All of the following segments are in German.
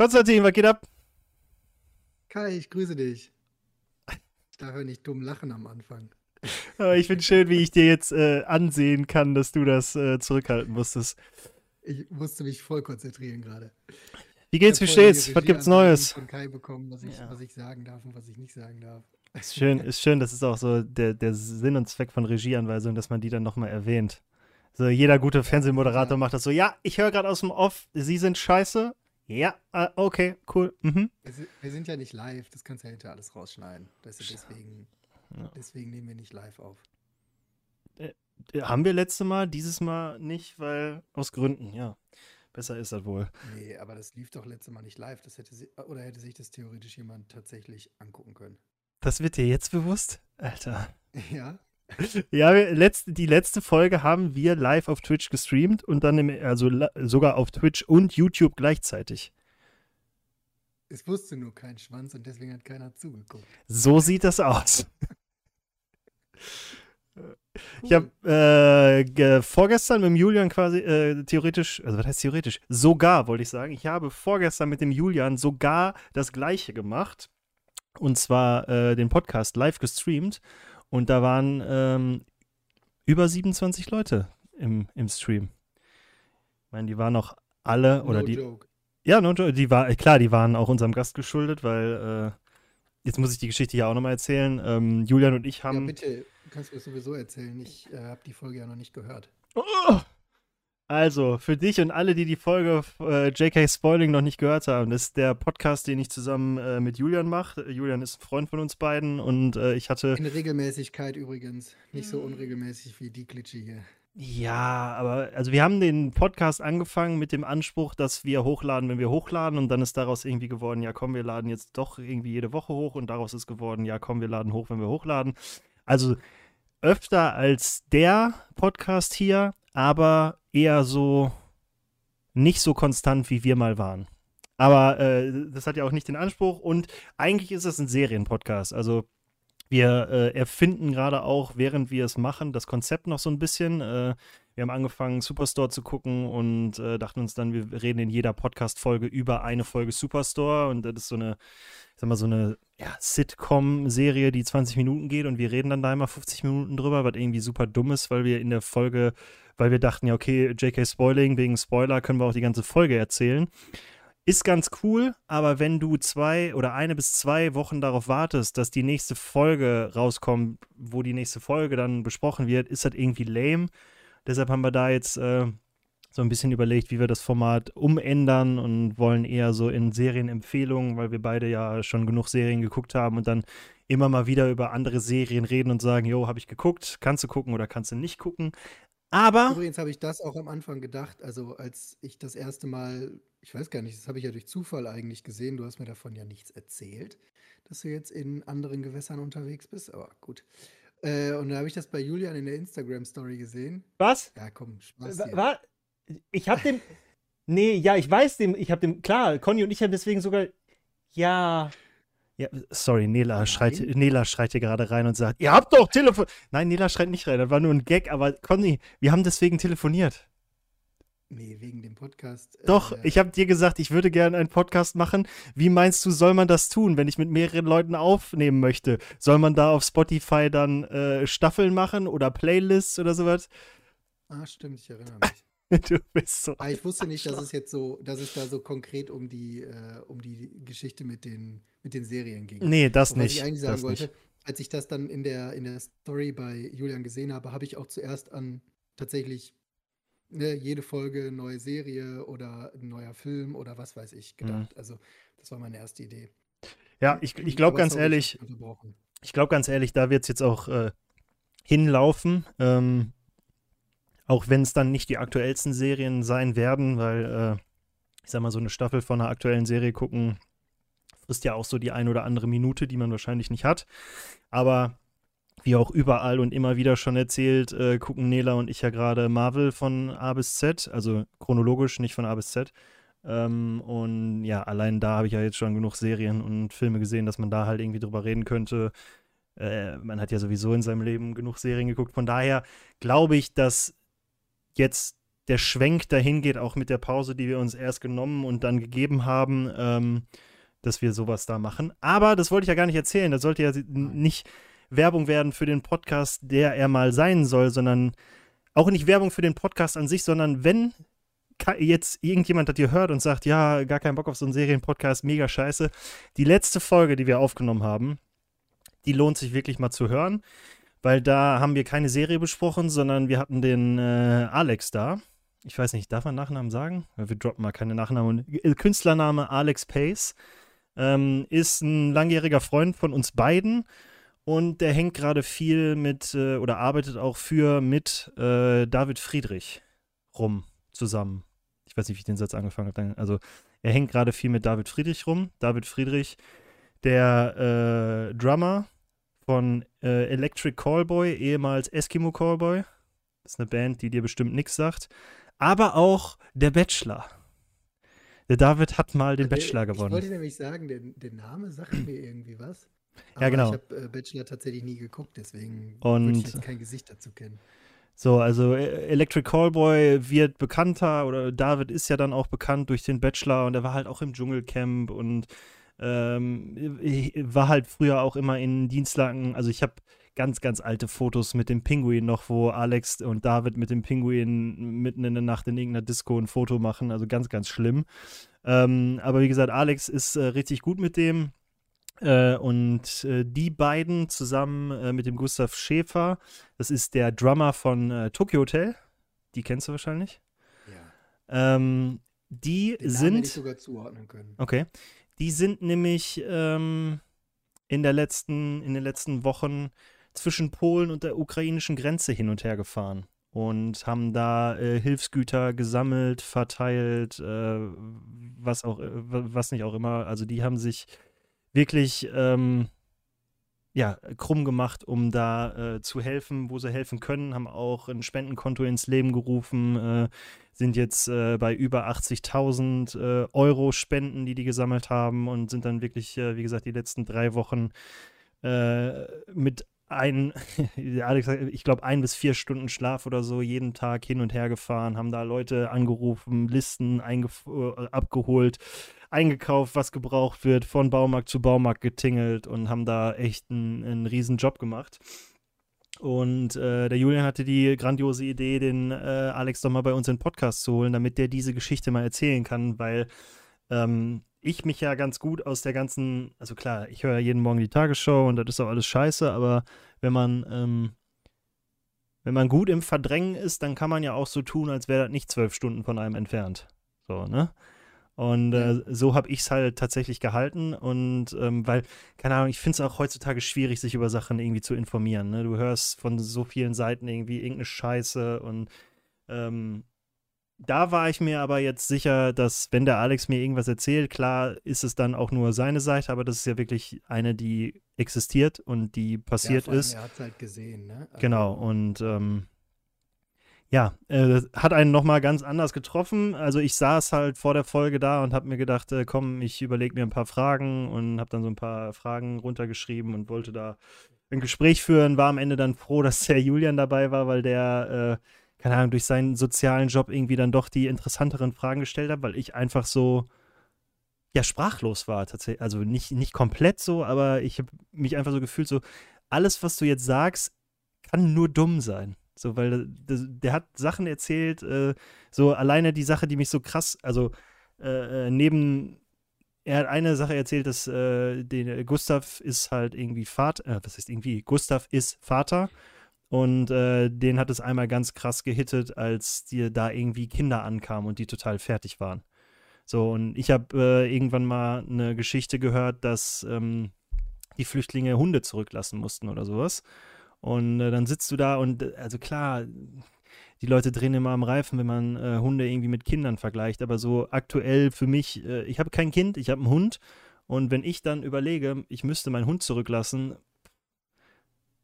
Konstantin, was geht ab? Kai, ich grüße dich. Ich darf ja nicht dumm lachen am Anfang. Aber ich finde schön, wie ich dir jetzt äh, ansehen kann, dass du das äh, zurückhalten musstest. Ich musste mich voll konzentrieren gerade. Wie geht's, wie steht's? Was gibt's Neues? Von Kai bekommen, was ich, ja. was ich sagen darf und was ich nicht sagen darf. Ist schön, ist schön, das ist auch so der, der Sinn und Zweck von Regieanweisungen, dass man die dann nochmal erwähnt. So, jeder gute Fernsehmoderator ja. macht das so, ja, ich höre gerade aus dem Off, Sie sind scheiße. Ja, uh, okay, cool. Mhm. Wir, sind ja nicht live, das kannst du ja hinter alles rausschneiden. deswegen, ja. deswegen nehmen wir nicht live auf. Äh, haben wir letzte Mal, dieses Mal nicht, weil aus Gründen, ja. Besser ist das wohl. Nee, aber das lief doch letzte Mal nicht live. Das hätte oder hätte sich das theoretisch jemand tatsächlich angucken können. Das wird dir jetzt bewusst? Alter. Ja. Ja, letzte, die letzte Folge haben wir live auf Twitch gestreamt und dann im, also sogar auf Twitch und YouTube gleichzeitig. Es wusste nur kein Schwanz und deswegen hat keiner zugeguckt. So sieht das aus. Ich habe äh, vorgestern mit dem Julian quasi äh, theoretisch, also was heißt theoretisch? Sogar, wollte ich sagen. Ich habe vorgestern mit dem Julian sogar das Gleiche gemacht. Und zwar äh, den Podcast live gestreamt. Und da waren ähm, über 27 Leute im, im Stream. Ich meine, die waren auch alle, oder no die. Joke. Ja, no joke. Die war, klar, die waren auch unserem Gast geschuldet, weil äh, jetzt muss ich die Geschichte ja auch nochmal erzählen. Ähm, Julian und ich haben. Ja, bitte, du kannst mir sowieso erzählen. Ich äh, habe die Folge ja noch nicht gehört. Oh! Also, für dich und alle, die die Folge äh, JK Spoiling noch nicht gehört haben, das ist der Podcast, den ich zusammen äh, mit Julian mache. Julian ist ein Freund von uns beiden und äh, ich hatte. In Regelmäßigkeit übrigens. Nicht so unregelmäßig wie die Glitsche hier. Ja, aber also wir haben den Podcast angefangen mit dem Anspruch, dass wir hochladen, wenn wir hochladen und dann ist daraus irgendwie geworden, ja komm, wir laden jetzt doch irgendwie jede Woche hoch und daraus ist geworden, ja komm, wir laden hoch, wenn wir hochladen. Also öfter als der Podcast hier, aber eher so nicht so konstant, wie wir mal waren. Aber äh, das hat ja auch nicht den Anspruch und eigentlich ist es ein Serienpodcast. Also wir äh, erfinden gerade auch, während wir es machen, das Konzept noch so ein bisschen. Äh, wir haben angefangen, Superstore zu gucken und äh, dachten uns dann, wir reden in jeder Podcast-Folge über eine Folge Superstore. Und das ist so eine, ich sag mal, so eine ja, Sitcom-Serie, die 20 Minuten geht und wir reden dann da immer 50 Minuten drüber, was irgendwie super dumm ist, weil wir in der Folge, weil wir dachten, ja, okay, JK Spoiling, wegen Spoiler können wir auch die ganze Folge erzählen. Ist ganz cool, aber wenn du zwei oder eine bis zwei Wochen darauf wartest, dass die nächste Folge rauskommt, wo die nächste Folge dann besprochen wird, ist das irgendwie lame. Deshalb haben wir da jetzt äh, so ein bisschen überlegt, wie wir das Format umändern und wollen eher so in Serienempfehlungen, weil wir beide ja schon genug Serien geguckt haben und dann immer mal wieder über andere Serien reden und sagen, jo, habe ich geguckt, kannst du gucken oder kannst du nicht gucken. Aber. Übrigens habe ich das auch am Anfang gedacht, also als ich das erste Mal, ich weiß gar nicht, das habe ich ja durch Zufall eigentlich gesehen, du hast mir davon ja nichts erzählt, dass du jetzt in anderen Gewässern unterwegs bist, aber gut. Äh, und da habe ich das bei Julian in der Instagram-Story gesehen. Was? Ja, komm, Spaß. Was? Ich habe dem. nee, ja, ich weiß dem, ich habe dem, klar, Conny und ich haben deswegen sogar. Ja. Ja, sorry, Nela schreit, Nela schreit hier gerade rein und sagt, ihr habt doch Telefon. Nein, Nela schreit nicht rein, das war nur ein Gag, aber Conny, wir haben deswegen telefoniert. Nee, wegen dem Podcast. Äh, doch, äh, ich habe dir gesagt, ich würde gerne einen Podcast machen. Wie meinst du, soll man das tun, wenn ich mit mehreren Leuten aufnehmen möchte? Soll man da auf Spotify dann äh, Staffeln machen oder Playlists oder sowas? Ah, stimmt, ich erinnere mich. Du bist so. Aber ah, ich wusste nicht, dass es jetzt so, dass es da so konkret um die, äh, um die Geschichte mit den, mit den Serien ging. Nee, das nicht. Was ich eigentlich sagen wollte, nicht. als ich das dann in der, in der Story bei Julian gesehen habe, habe ich auch zuerst an tatsächlich ne, jede Folge neue Serie oder ein neuer Film oder was weiß ich gedacht. Mhm. Also, das war meine erste Idee. Ja, ich, ich glaube ganz ehrlich, ich glaube ganz ehrlich, da wird es jetzt auch äh, hinlaufen. Ähm, auch wenn es dann nicht die aktuellsten Serien sein werden, weil, äh, ich sag mal, so eine Staffel von einer aktuellen Serie gucken, frisst ja auch so die ein oder andere Minute, die man wahrscheinlich nicht hat. Aber wie auch überall und immer wieder schon erzählt, äh, gucken Nela und ich ja gerade Marvel von A bis Z, also chronologisch, nicht von A bis Z. Ähm, und ja, allein da habe ich ja jetzt schon genug Serien und Filme gesehen, dass man da halt irgendwie drüber reden könnte. Äh, man hat ja sowieso in seinem Leben genug Serien geguckt. Von daher glaube ich, dass jetzt der Schwenk dahin geht, auch mit der Pause, die wir uns erst genommen und dann gegeben haben, ähm, dass wir sowas da machen. Aber das wollte ich ja gar nicht erzählen. Das sollte ja nicht Werbung werden für den Podcast, der er mal sein soll, sondern auch nicht Werbung für den Podcast an sich, sondern wenn jetzt irgendjemand das hier hört und sagt, ja, gar keinen Bock auf so einen Serienpodcast, mega scheiße. Die letzte Folge, die wir aufgenommen haben, die lohnt sich wirklich mal zu hören, weil da haben wir keine Serie besprochen, sondern wir hatten den äh, Alex da. Ich weiß nicht, darf man Nachnamen sagen? Wir droppen mal keine Nachnamen. Äh, Künstlername Alex Pace ähm, ist ein langjähriger Freund von uns beiden und der hängt gerade viel mit äh, oder arbeitet auch für mit äh, David Friedrich rum zusammen. Ich weiß nicht, wie ich den Satz angefangen habe. Also er hängt gerade viel mit David Friedrich rum. David Friedrich, der äh, Drummer von äh, Electric Callboy, ehemals Eskimo Callboy. Das ist eine Band, die dir bestimmt nichts sagt. Aber auch der Bachelor. Der David hat mal den Bachelor gewonnen. Ich wollte nämlich sagen, der, der Name sagt mir irgendwie was. Aber ja, genau. Ich habe äh, Bachelor tatsächlich nie geguckt, deswegen würde ich jetzt kein Gesicht dazu kennen. So, also äh, Electric Callboy wird bekannter oder David ist ja dann auch bekannt durch den Bachelor und er war halt auch im Dschungelcamp und ähm, war halt früher auch immer in Dienstlagen. Also ich habe ganz, ganz alte Fotos mit dem Pinguin noch, wo Alex und David mit dem Pinguin mitten in der Nacht in irgendeiner Disco ein Foto machen. Also ganz, ganz schlimm. Ähm, aber wie gesagt, Alex ist äh, richtig gut mit dem. Äh, und äh, die beiden zusammen äh, mit dem Gustav Schäfer, das ist der Drummer von äh, Tokyo Hotel. Die kennst du wahrscheinlich. Ja. Ähm, die Den sind. Hätte ich sogar zuordnen können. Okay. Die sind nämlich ähm, in, der letzten, in den letzten Wochen zwischen Polen und der ukrainischen Grenze hin und her gefahren und haben da äh, Hilfsgüter gesammelt, verteilt, äh, was auch, äh, was nicht auch immer. Also die haben sich wirklich ähm, ja, krumm gemacht, um da äh, zu helfen, wo sie helfen können, haben auch ein Spendenkonto ins Leben gerufen, äh, sind jetzt äh, bei über 80.000 äh, Euro Spenden, die die gesammelt haben und sind dann wirklich, äh, wie gesagt, die letzten drei Wochen äh, mit ein, Alex, ich glaube, ein bis vier Stunden Schlaf oder so jeden Tag hin und her gefahren, haben da Leute angerufen, Listen abgeholt, eingekauft, was gebraucht wird, von Baumarkt zu Baumarkt getingelt und haben da echt einen, einen riesen Job gemacht. Und äh, der Julian hatte die grandiose Idee, den äh, Alex doch mal bei uns in den Podcast zu holen, damit der diese Geschichte mal erzählen kann, weil ähm, ich mich ja ganz gut aus der ganzen, also klar, ich höre ja jeden Morgen die Tagesschau und das ist auch alles scheiße, aber wenn man, ähm, wenn man gut im Verdrängen ist, dann kann man ja auch so tun, als wäre das nicht zwölf Stunden von einem entfernt. So, ne? Und äh, so habe ich es halt tatsächlich gehalten. Und ähm, weil, keine Ahnung, ich finde es auch heutzutage schwierig, sich über Sachen irgendwie zu informieren. Ne? Du hörst von so vielen Seiten irgendwie irgendeine Scheiße und ähm, da war ich mir aber jetzt sicher, dass wenn der Alex mir irgendwas erzählt, klar ist es dann auch nur seine Seite, aber das ist ja wirklich eine, die existiert und die passiert ja, ist. Er hat es halt gesehen, ne? Also genau, und ähm, ja, äh, hat einen nochmal ganz anders getroffen. Also ich saß halt vor der Folge da und habe mir gedacht, äh, komm, ich überlege mir ein paar Fragen und habe dann so ein paar Fragen runtergeschrieben und wollte da ein Gespräch führen. War am Ende dann froh, dass der Julian dabei war, weil der, äh, keine Ahnung, durch seinen sozialen Job irgendwie dann doch die interessanteren Fragen gestellt hat, weil ich einfach so, ja, sprachlos war tatsächlich. Also nicht, nicht komplett so, aber ich habe mich einfach so gefühlt, so, alles, was du jetzt sagst, kann nur dumm sein. So, weil der, der hat Sachen erzählt, äh, so alleine die Sache, die mich so krass, also äh, äh neben, er hat eine Sache erzählt, dass äh, den, äh, Gustav ist halt irgendwie Vater, äh, was heißt irgendwie, Gustav ist Vater und äh, den hat es einmal ganz krass gehittet, als dir da irgendwie Kinder ankamen und die total fertig waren. So, und ich habe äh, irgendwann mal eine Geschichte gehört, dass ähm, die Flüchtlinge Hunde zurücklassen mussten oder sowas. Und äh, dann sitzt du da und, äh, also klar, die Leute drehen immer am Reifen, wenn man äh, Hunde irgendwie mit Kindern vergleicht. Aber so aktuell für mich, äh, ich habe kein Kind, ich habe einen Hund. Und wenn ich dann überlege, ich müsste meinen Hund zurücklassen,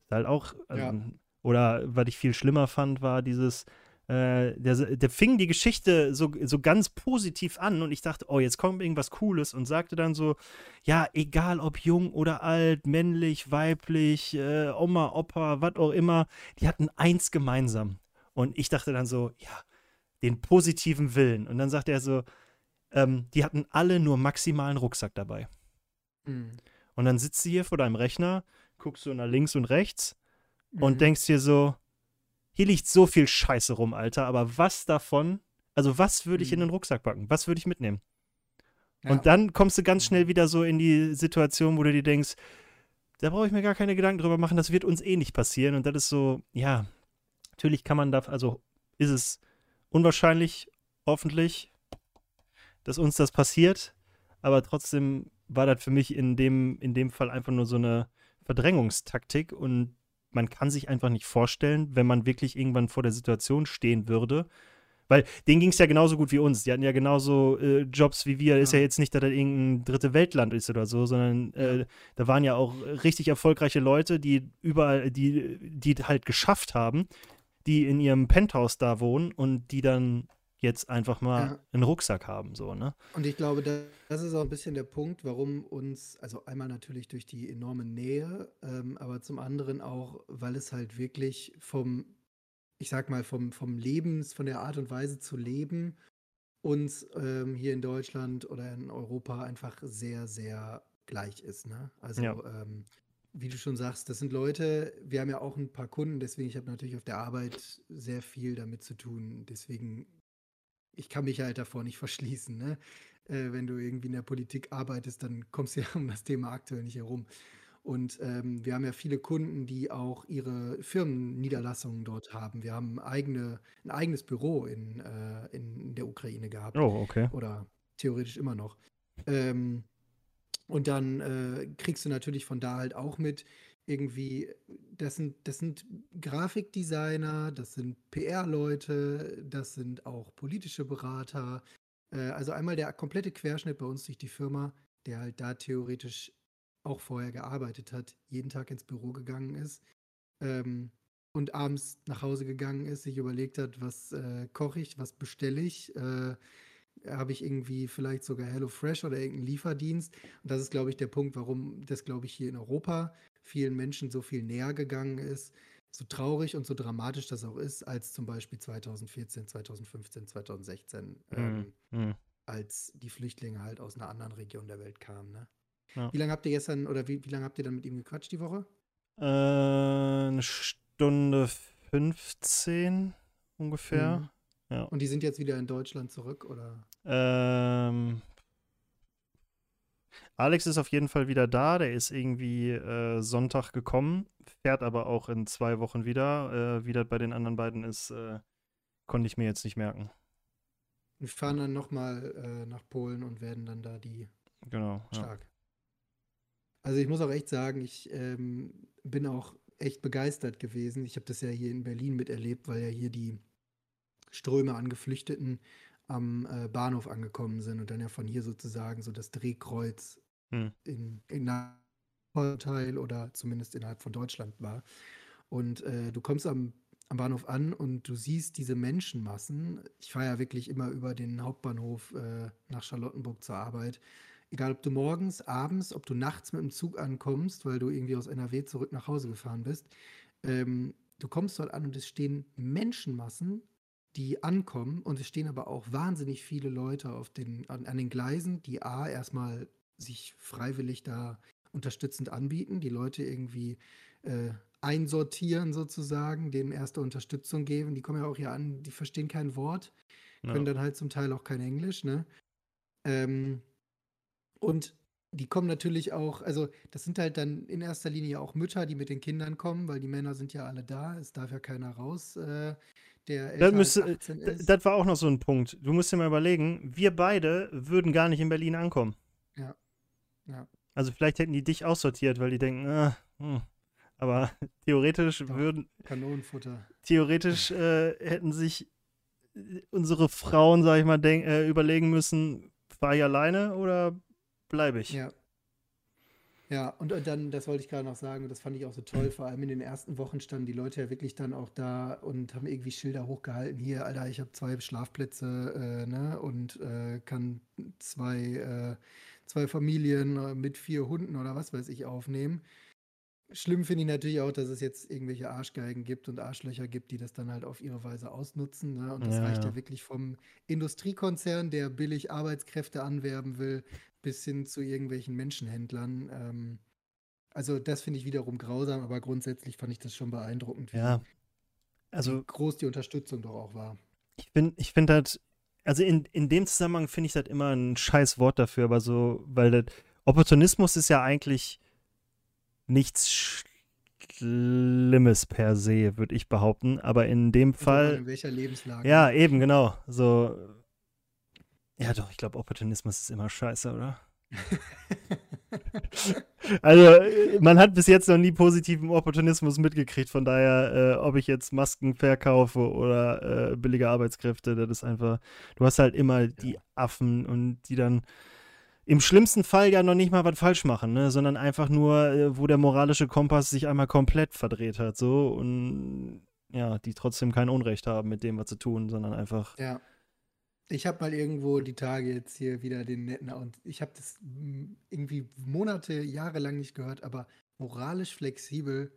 ist halt auch, also, ja. oder was ich viel schlimmer fand, war dieses, äh, der, der fing die Geschichte so, so ganz positiv an und ich dachte, oh, jetzt kommt irgendwas Cooles und sagte dann so, ja, egal ob jung oder alt, männlich, weiblich, äh, Oma, Opa, was auch immer, die hatten eins gemeinsam. Und ich dachte dann so, ja, den positiven Willen. Und dann sagt er so, ähm, die hatten alle nur maximalen Rucksack dabei. Mhm. Und dann sitzt du hier vor deinem Rechner, guckst so nach links und rechts mhm. und denkst dir so, hier liegt so viel Scheiße rum, Alter, aber was davon, also was würde ich in den Rucksack packen? Was würde ich mitnehmen? Ja. Und dann kommst du ganz schnell mhm. wieder so in die Situation, wo du dir denkst, da brauche ich mir gar keine Gedanken drüber machen, das wird uns eh nicht passieren. Und das ist so, ja, natürlich kann man da, also ist es unwahrscheinlich, hoffentlich, dass uns das passiert, aber trotzdem war das für mich in dem, in dem Fall einfach nur so eine Verdrängungstaktik und man kann sich einfach nicht vorstellen, wenn man wirklich irgendwann vor der Situation stehen würde. Weil denen ging es ja genauso gut wie uns. Die hatten ja genauso äh, Jobs wie wir. Ja. Ist ja jetzt nicht, dass das irgendein dritte Weltland ist oder so, sondern äh, da waren ja auch richtig erfolgreiche Leute, die überall, die, die halt geschafft haben, die in ihrem Penthouse da wohnen und die dann jetzt einfach mal ja. einen Rucksack haben, so, ne? Und ich glaube, das ist auch ein bisschen der Punkt, warum uns, also einmal natürlich durch die enorme Nähe, ähm, aber zum anderen auch, weil es halt wirklich vom, ich sag mal, vom, vom Lebens, von der Art und Weise zu leben, uns ähm, hier in Deutschland oder in Europa einfach sehr, sehr gleich ist, ne? Also, ja. ähm, wie du schon sagst, das sind Leute, wir haben ja auch ein paar Kunden, deswegen, ich habe natürlich auf der Arbeit sehr viel damit zu tun. Deswegen ich kann mich halt davor nicht verschließen. Ne? Äh, wenn du irgendwie in der Politik arbeitest, dann kommst du ja um das Thema aktuell nicht herum. Und ähm, wir haben ja viele Kunden, die auch ihre Firmenniederlassungen dort haben. Wir haben eigene, ein eigenes Büro in, äh, in der Ukraine gehabt. Oh, okay. Oder theoretisch immer noch. Ähm, und dann äh, kriegst du natürlich von da halt auch mit, irgendwie, das sind, das sind Grafikdesigner, das sind PR-Leute, das sind auch politische Berater. Äh, also einmal der komplette Querschnitt bei uns durch die Firma, der halt da theoretisch auch vorher gearbeitet hat, jeden Tag ins Büro gegangen ist ähm, und abends nach Hause gegangen ist, sich überlegt hat, was äh, koche ich, was bestelle ich. Äh, habe ich irgendwie vielleicht sogar HelloFresh oder irgendeinen Lieferdienst. Und das ist, glaube ich, der Punkt, warum das, glaube ich, hier in Europa vielen Menschen so viel näher gegangen ist, so traurig und so dramatisch das auch ist, als zum Beispiel 2014, 2015, 2016, ähm, mhm. als die Flüchtlinge halt aus einer anderen Region der Welt kamen. Ne? Ja. Wie lange habt ihr gestern oder wie, wie lange habt ihr dann mit ihm gequatscht die Woche? Äh, eine Stunde 15 ungefähr. Mhm. Ja. Und die sind jetzt wieder in Deutschland zurück, oder? Ähm, Alex ist auf jeden Fall wieder da. Der ist irgendwie äh, Sonntag gekommen, fährt aber auch in zwei Wochen wieder. Äh, wie das bei den anderen beiden ist, äh, konnte ich mir jetzt nicht merken. Wir fahren dann nochmal äh, nach Polen und werden dann da die genau, stark. Ja. Also ich muss auch echt sagen, ich ähm, bin auch echt begeistert gewesen. Ich habe das ja hier in Berlin miterlebt, weil ja hier die Ströme an Geflüchteten am äh, Bahnhof angekommen sind und dann ja von hier sozusagen so das Drehkreuz hm. in, in Teil oder zumindest innerhalb von Deutschland war. Und äh, du kommst am, am Bahnhof an und du siehst diese Menschenmassen. Ich fahre ja wirklich immer über den Hauptbahnhof äh, nach Charlottenburg zur Arbeit. Egal, ob du morgens, abends, ob du nachts mit dem Zug ankommst, weil du irgendwie aus NRW zurück nach Hause gefahren bist. Ähm, du kommst dort an und es stehen Menschenmassen die ankommen und es stehen aber auch wahnsinnig viele Leute auf den, an, an den Gleisen, die A, erstmal sich freiwillig da unterstützend anbieten, die Leute irgendwie äh, einsortieren sozusagen, denen erste Unterstützung geben. Die kommen ja auch hier an, die verstehen kein Wort, können ja. dann halt zum Teil auch kein Englisch, ne? Ähm, und die kommen natürlich auch, also das sind halt dann in erster Linie auch Mütter, die mit den Kindern kommen, weil die Männer sind ja alle da, es darf ja keiner raus. Äh, der das, müsste, das war auch noch so ein Punkt. Du musst dir mal überlegen, wir beide würden gar nicht in Berlin ankommen. Ja. Ja. Also vielleicht hätten die dich aussortiert, weil die denken, äh, hm. aber theoretisch Doch, würden. Kanonenfutter. Theoretisch äh, hätten sich unsere Frauen, sag ich mal, denk, äh, überlegen müssen, fahre ich alleine oder bleibe ich? Ja. Ja, und, und dann, das wollte ich gerade noch sagen, das fand ich auch so toll, vor allem in den ersten Wochen standen die Leute ja wirklich dann auch da und haben irgendwie Schilder hochgehalten. Hier, Alter, ich habe zwei Schlafplätze äh, ne, und äh, kann zwei, äh, zwei Familien äh, mit vier Hunden oder was weiß ich aufnehmen. schlimm finde ich natürlich auch, dass es jetzt irgendwelche Arschgeigen gibt und Arschlöcher gibt, die das dann halt auf ihre Weise ausnutzen. Ne? Und das Ja, reicht ja. ja wirklich vom Industriekonzern, der billig Arbeitskräfte anwerben will, bis hin zu irgendwelchen Menschenhändlern. Ähm, also das finde ich wiederum grausam, aber grundsätzlich fand ich das schon beeindruckend, wie, Ja. wie Also groß die Unterstützung doch auch war. ich bin, ich finde halt, also in, in dem Zusammenhang finde ich das immer ein scheiß Wort dafür, aber so, weil das, Opportunismus ist ja eigentlich nichts Schlimmes per se, würde ich behaupten. Aber in dem Fall, in welcher Lebenslage. ja, eben, genau. So, ja doch, ich glaube, Opportunismus ist immer scheiße, oder? Also, äh, man hat bis jetzt noch nie positiven Opportunismus mitgekriegt. Von daher, äh, ob ich jetzt Masken verkaufe oder äh, billige Arbeitskräfte, das ist einfach. Du hast halt immer die Affen und die dann im schlimmsten Fall ja noch nicht mal was falsch machen, ne? sondern einfach nur, äh, wo der moralische Kompass sich einmal komplett verdreht hat, so und ja, die trotzdem kein Unrecht haben mit dem, was sie tun, sondern einfach. Ja. Ich habe mal irgendwo die Tage jetzt hier wieder den netten und ich habe das mm, irgendwie Monate, Jahre lang nicht gehört, aber moralisch flexibel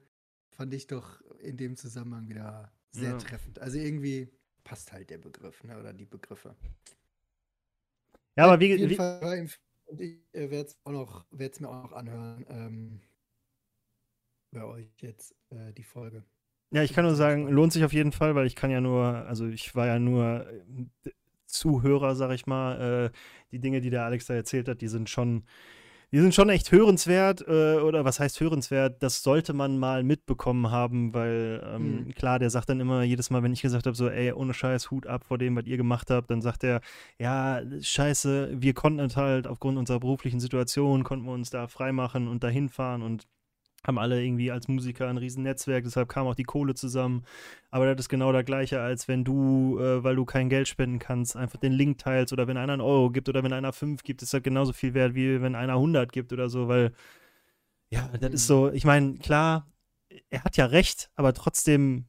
fand ich doch in dem Zusammenhang wieder sehr Ja. treffend. Also irgendwie passt halt der Begriff, ne, oder die Begriffe. Ja, aber wie, wie Fall ich werde es auch noch, werde es mir auch noch anhören, ähm, bei euch jetzt äh, die Folge. Ja, ich kann nur sagen, lohnt sich auf jeden Fall, weil ich kann ja nur, also ich war ja nur äh, Zuhörer, sag ich mal. Äh, die Dinge, die der Alex da erzählt hat, die sind schon, die sind schon echt hörenswert. Äh, oder was heißt hörenswert? Das sollte man mal mitbekommen haben, weil ähm, Mhm. klar, der sagt dann immer jedes Mal, wenn ich gesagt habe, so, ey, ohne Scheiß, Hut ab vor dem, was ihr gemacht habt, dann sagt er, ja, scheiße, wir konnten es halt aufgrund unserer beruflichen Situation, konnten wir uns da freimachen und dahin fahren und haben alle irgendwie als Musiker ein riesen Netzwerk, deshalb kam auch die Kohle zusammen. Aber das ist genau das Gleiche, als wenn du, äh, weil du kein Geld spenden kannst, einfach den Link teilst oder wenn einer einen Euro gibt oder wenn einer fünf gibt, ist das genauso viel wert, wie wenn einer 100 gibt oder so, weil, ja, das ist Mhm. so, ich meine, klar, er hat ja recht, aber trotzdem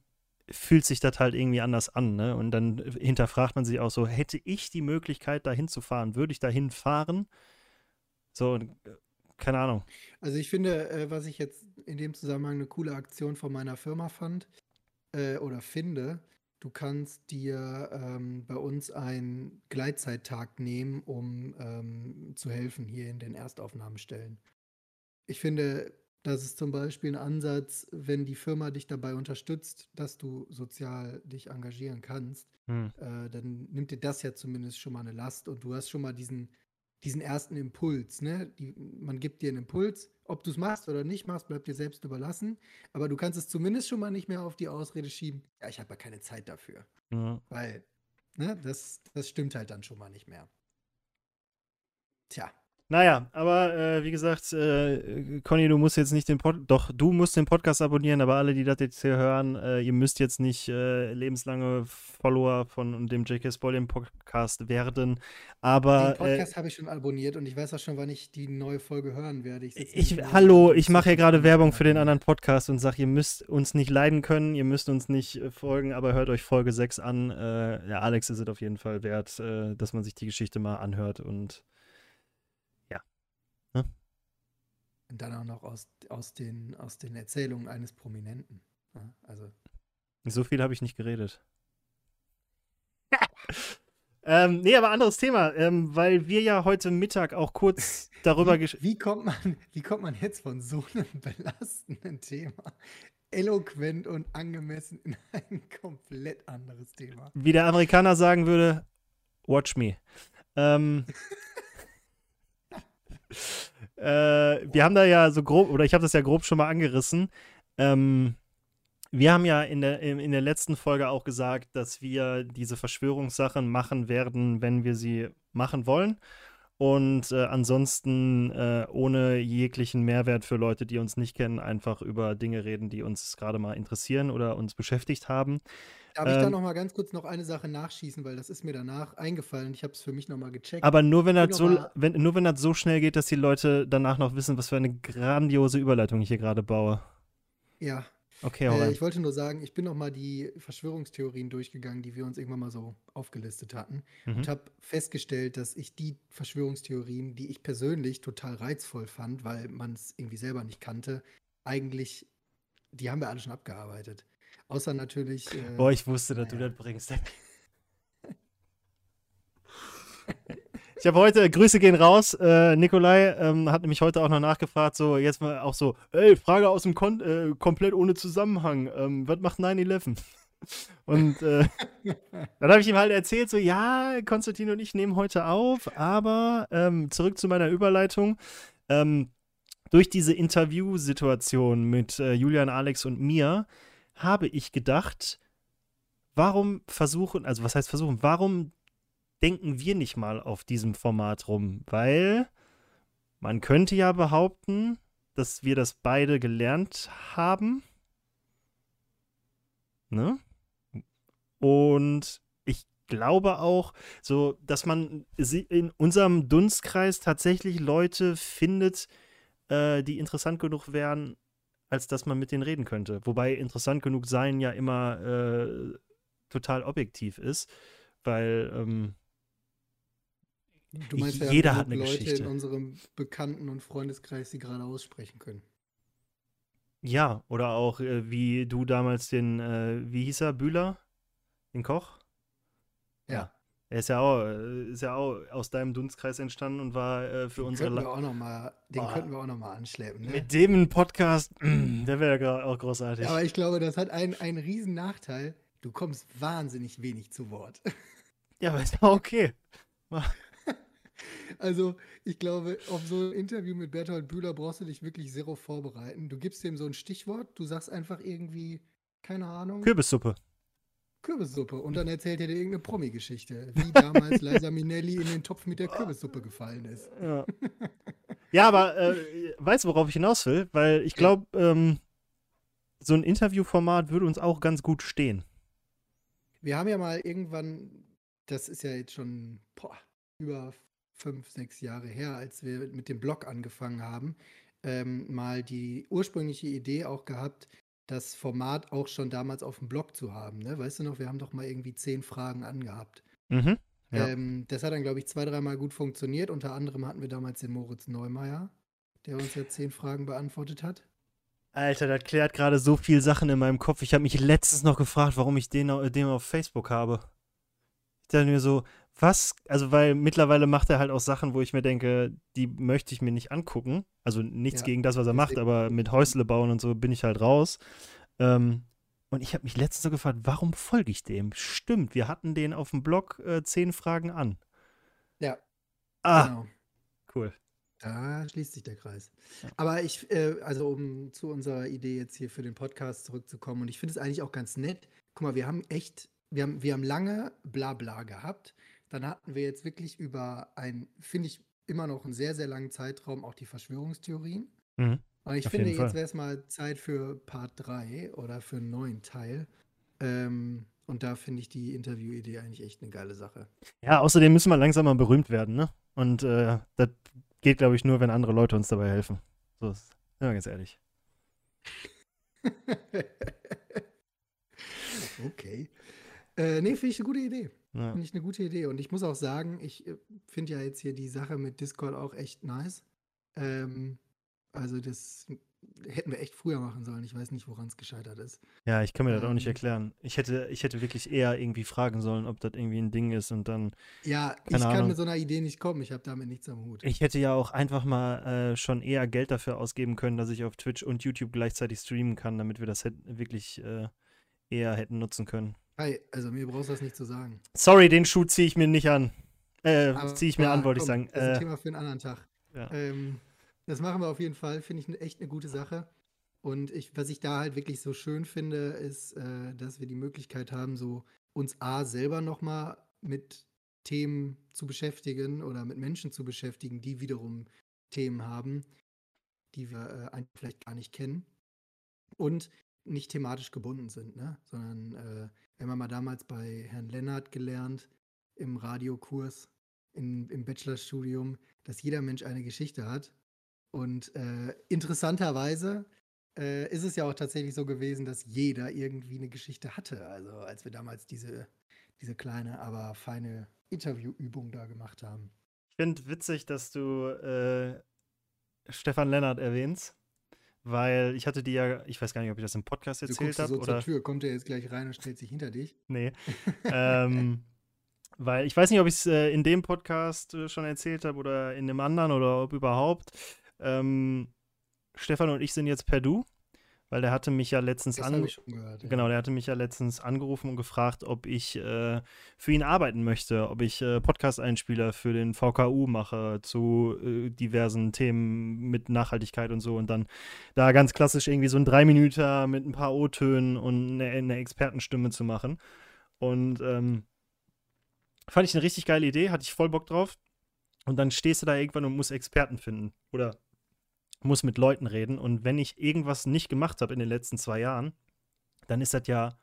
fühlt sich das halt irgendwie anders an, ne? Und dann hinterfragt man sich auch so, hätte ich die Möglichkeit, dahin zu fahren, würde ich dahin fahren? So, und, äh, keine Ahnung. Also ich finde, äh, was ich jetzt in dem Zusammenhang eine coole Aktion von meiner Firma fand äh, oder finde, du kannst dir ähm, bei uns einen Gleitzeittag nehmen, um ähm, zu helfen hier in den Erstaufnahmestellen. Ich finde, das ist zum Beispiel ein Ansatz, wenn die Firma dich dabei unterstützt, dass du sozial dich engagieren kannst, Hm. äh, dann nimmt dir das ja zumindest schon mal eine Last und du hast schon mal diesen, diesen ersten Impuls. Ne? Die, man gibt dir einen Impuls, ob du es machst oder nicht machst, bleibt dir selbst überlassen. Aber du kannst es zumindest schon mal nicht mehr auf die Ausrede schieben, ja, ich habe ja keine Zeit dafür. Ja. Weil, ne, das, das stimmt halt dann schon mal nicht mehr. Tja, Naja, aber äh, wie gesagt, äh, Conny, du musst jetzt nicht den Pod doch, du musst den Podcast abonnieren, aber alle, die das jetzt hier hören, äh, ihr müsst jetzt nicht äh, lebenslange Follower von dem J.K. Spoilien Podcast werden. Aber den Podcast habe ich schon abonniert und ich weiß auch schon, wann ich die neue Folge hören werde. äh, ich, mehr hallo, ich mache hier gerade Werbung für den anderen Podcast und sage, ihr müsst uns nicht leiden können, ihr müsst uns nicht äh, folgen, aber hört euch Folge 6 an. Äh, ja, Alex ist es auf jeden Fall wert, äh, dass man sich die Geschichte mal anhört und Und dann auch noch aus, aus, den, aus den Erzählungen eines Prominenten. Ja, also, So viel habe ich nicht geredet. ähm, nee, aber anderes Thema, ähm, weil wir ja heute Mittag auch kurz darüber wie, wie, kommt man, wie kommt man jetzt von so einem belastenden Thema eloquent und angemessen in ein komplett anderes Thema? wie der Amerikaner sagen würde, watch me. Ähm, äh, wir haben da ja so grob, oder ich habe das ja grob schon mal angerissen. Ähm, wir haben ja in der, in in der letzten Folge auch gesagt, dass wir diese Verschwörungssachen machen werden, wenn wir sie machen wollen. Und äh, ansonsten äh, ohne jeglichen Mehrwert für Leute, die uns nicht kennen, einfach über Dinge reden, die uns gerade mal interessieren oder uns beschäftigt haben. Darf ich da Ähm, noch mal ganz kurz noch eine Sache nachschießen, weil das ist mir danach eingefallen. Ich habe es für mich noch mal gecheckt. Aber nur wenn das so, wenn, nur wenn das so schnell geht, dass die Leute danach noch wissen, was für eine grandiose Überleitung ich hier gerade baue. ja, Okay, äh, ich wollte nur sagen, ich bin noch mal die Verschwörungstheorien durchgegangen, die wir uns irgendwann mal so aufgelistet hatten. Mhm. und habe festgestellt, dass ich die Verschwörungstheorien, die ich persönlich total reizvoll fand, weil man es irgendwie selber nicht kannte, eigentlich, die haben wir alle schon abgearbeitet. Außer natürlich. Äh, Boah, ich wusste, dass naja. du das bringst. Ich habe heute, Grüße gehen raus. Äh, Nikolai ähm, hat nämlich heute auch noch nachgefragt, so jetzt mal auch so, ey, Frage aus dem Kon äh, komplett ohne Zusammenhang. Ähm, was macht 9-11? Und äh, dann habe ich ihm halt erzählt, so, ja, Konstantin und ich nehmen heute auf, aber ähm, zurück zu meiner Überleitung. Ähm, durch diese Interviewsituation mit äh, Julian, Alex und mir habe ich gedacht, warum versuchen, also was heißt versuchen, warum denken wir nicht mal auf diesem Format rum? Weil man könnte ja behaupten, dass wir das beide gelernt haben. Ne? Und ich glaube auch, so, dass man in unserem Dunstkreis tatsächlich Leute findet, äh, die interessant genug wären, als dass man mit denen reden könnte. Wobei interessant genug sein ja immer äh, total objektiv ist, weil ähm, Du meinst, wir jeder hat eine Leute Geschichte. in unserem Bekannten- und Freundeskreis, die gerade aussprechen können. Ja, oder auch äh, wie du damals den, äh, wie hieß er, Bühler? Den Koch? Ja. Er ist ja auch, äh, ist ja auch aus deinem Dunstkreis entstanden und war äh, für den unsere. Könnten wir auch noch mal, den oh. könnten wir auch nochmal anschleppen. Ne? Mit dem Podcast, der wäre ja auch großartig. aber ich glaube, das hat einen, einen riesen Nachteil. Du kommst wahnsinnig wenig zu Wort. Ja, aber ist auch okay. Also, ich glaube, auf so ein Interview mit Bertolt Bühler brauchst du dich wirklich zero vorbereiten. Du gibst ihm so ein Stichwort, du sagst einfach irgendwie, keine Ahnung. Kürbissuppe. Kürbissuppe. Und dann erzählt er dir irgendeine Promi-Geschichte, wie damals Liza Minnelli in den Topf mit der Kürbissuppe gefallen ist. Ja, ja aber äh, weißt du, worauf ich hinaus will? Weil ich glaube, ähm, so ein Interviewformat würde uns auch ganz gut stehen. Wir haben ja mal irgendwann, das ist ja jetzt schon boah, über fünf, sechs Jahre her, als wir mit dem Blog angefangen haben, ähm, mal die ursprüngliche Idee auch gehabt, das Format auch schon damals auf dem Blog zu haben. Ne? Weißt du noch, wir haben doch mal irgendwie zehn Fragen angehabt. Mhm, ja. ähm, das hat dann, glaube ich, zwei, dreimal gut funktioniert. Unter anderem hatten wir damals den Moritz Neumeier, der uns ja zehn Fragen beantwortet hat. Alter, das klärt gerade so viel Sachen in meinem Kopf. Ich habe mich letztens noch gefragt, warum ich den, den auf Facebook habe. Ich dachte mir so, was, also weil mittlerweile macht er halt auch Sachen, wo ich mir denke, die möchte ich mir nicht angucken. Also nichts ja, gegen das, was er macht, aber mit Häusle bauen und so bin ich halt raus. Ähm, und ich habe mich letztens so gefragt, warum folge ich dem? Stimmt, wir hatten den auf dem Blog äh, zehn Fragen an. Ja. Ah, genau. cool. Da schließt sich der Kreis. Ja. Aber ich, äh, also um zu unserer Idee jetzt hier für den Podcast zurückzukommen, und ich finde es eigentlich auch ganz nett. Guck mal, wir haben echt, wir haben, wir haben lange Blabla gehabt dann hatten wir jetzt wirklich über ein, finde ich, immer noch einen sehr, sehr langen Zeitraum auch die Verschwörungstheorien. Mhm. Und ich Auf finde, jetzt wäre es mal Zeit für Part 3 oder für einen neuen Teil. Ähm, und da finde ich die Interviewidee eigentlich echt eine geile Sache. Ja, außerdem müssen wir langsam mal berühmt werden, ne? Und äh, das geht, glaube ich, nur, wenn andere Leute uns dabei helfen. So ist, ja, ganz ehrlich. okay. Äh, nee, finde ich eine gute Idee. Ja. Finde ich eine gute Idee. Und ich muss auch sagen, ich äh, finde ja jetzt hier die Sache mit Discord auch echt nice. Ähm, also das hätten wir echt früher machen sollen. Ich weiß nicht, woran es gescheitert ist. Ja, ich kann mir ähm, das auch nicht ähm. erklären. Ich hätte, ich hätte wirklich eher irgendwie fragen sollen, ob das irgendwie ein Ding ist und dann. Ja, ich kann Ahnung. mit so einer Idee nicht kommen. Ich habe damit nichts am Hut. Ich hätte ja auch einfach mal äh, schon eher Geld dafür ausgeben können, dass ich auf Twitch und YouTube gleichzeitig streamen kann, damit wir das wirklich äh, eher hätten nutzen können. Hi, also mir brauchst du das nicht zu sagen. Sorry, den Schuh ziehe ich mir nicht an. Äh, ziehe ich mir ja, an, wollte ich sagen. Das ist ein äh, Thema für einen anderen Tag. Ja. Ähm, das machen wir auf jeden Fall, finde ich echt eine gute Sache. Und ich, was ich da halt wirklich so schön finde, ist, äh, dass wir die Möglichkeit haben, so uns A selber nochmal mit Themen zu beschäftigen oder mit Menschen zu beschäftigen, die wiederum Themen haben, die wir äh, vielleicht gar nicht kennen. Und nicht thematisch gebunden sind, ne? sondern äh, wir haben mal damals bei Herrn Lennart gelernt, im Radiokurs, in, im Bachelorstudium, dass jeder Mensch eine Geschichte hat. Und äh, interessanterweise äh, ist es ja auch tatsächlich so gewesen, dass jeder irgendwie eine Geschichte hatte. Also als wir damals diese, diese kleine, aber feine Interviewübung da gemacht haben. Ich finde witzig, dass du äh, Stefan Lennart erwähnst, weil ich hatte dir ja, ich weiß gar nicht, ob ich das im Podcast erzählt habe. So oder zur Tür, kommt er jetzt gleich rein und stellt sich hinter dich? Nee. ähm, weil ich weiß nicht, ob ich es äh, in dem Podcast äh, schon erzählt habe oder in dem anderen oder ob überhaupt. Ähm, Stefan und ich sind jetzt per Du, weil der hatte mich ja letztens an gehört. Ja. Genau, der hatte mich ja letztens angerufen und gefragt, ob ich äh, für ihn arbeiten möchte, ob ich äh, Podcast-Einspieler für den VKU mache zu äh, diversen Themen mit Nachhaltigkeit und so und dann da ganz klassisch irgendwie so ein Drei-Minüter mit ein paar O-Tönen und eine, eine Expertenstimme zu machen. Und ähm, fand ich eine richtig geile Idee, hatte ich voll Bock drauf. Und dann stehst du da irgendwann und musst Experten finden oder muss mit Leuten reden. Und wenn ich irgendwas nicht gemacht habe in den letzten zwei Jahren, dann ist das ja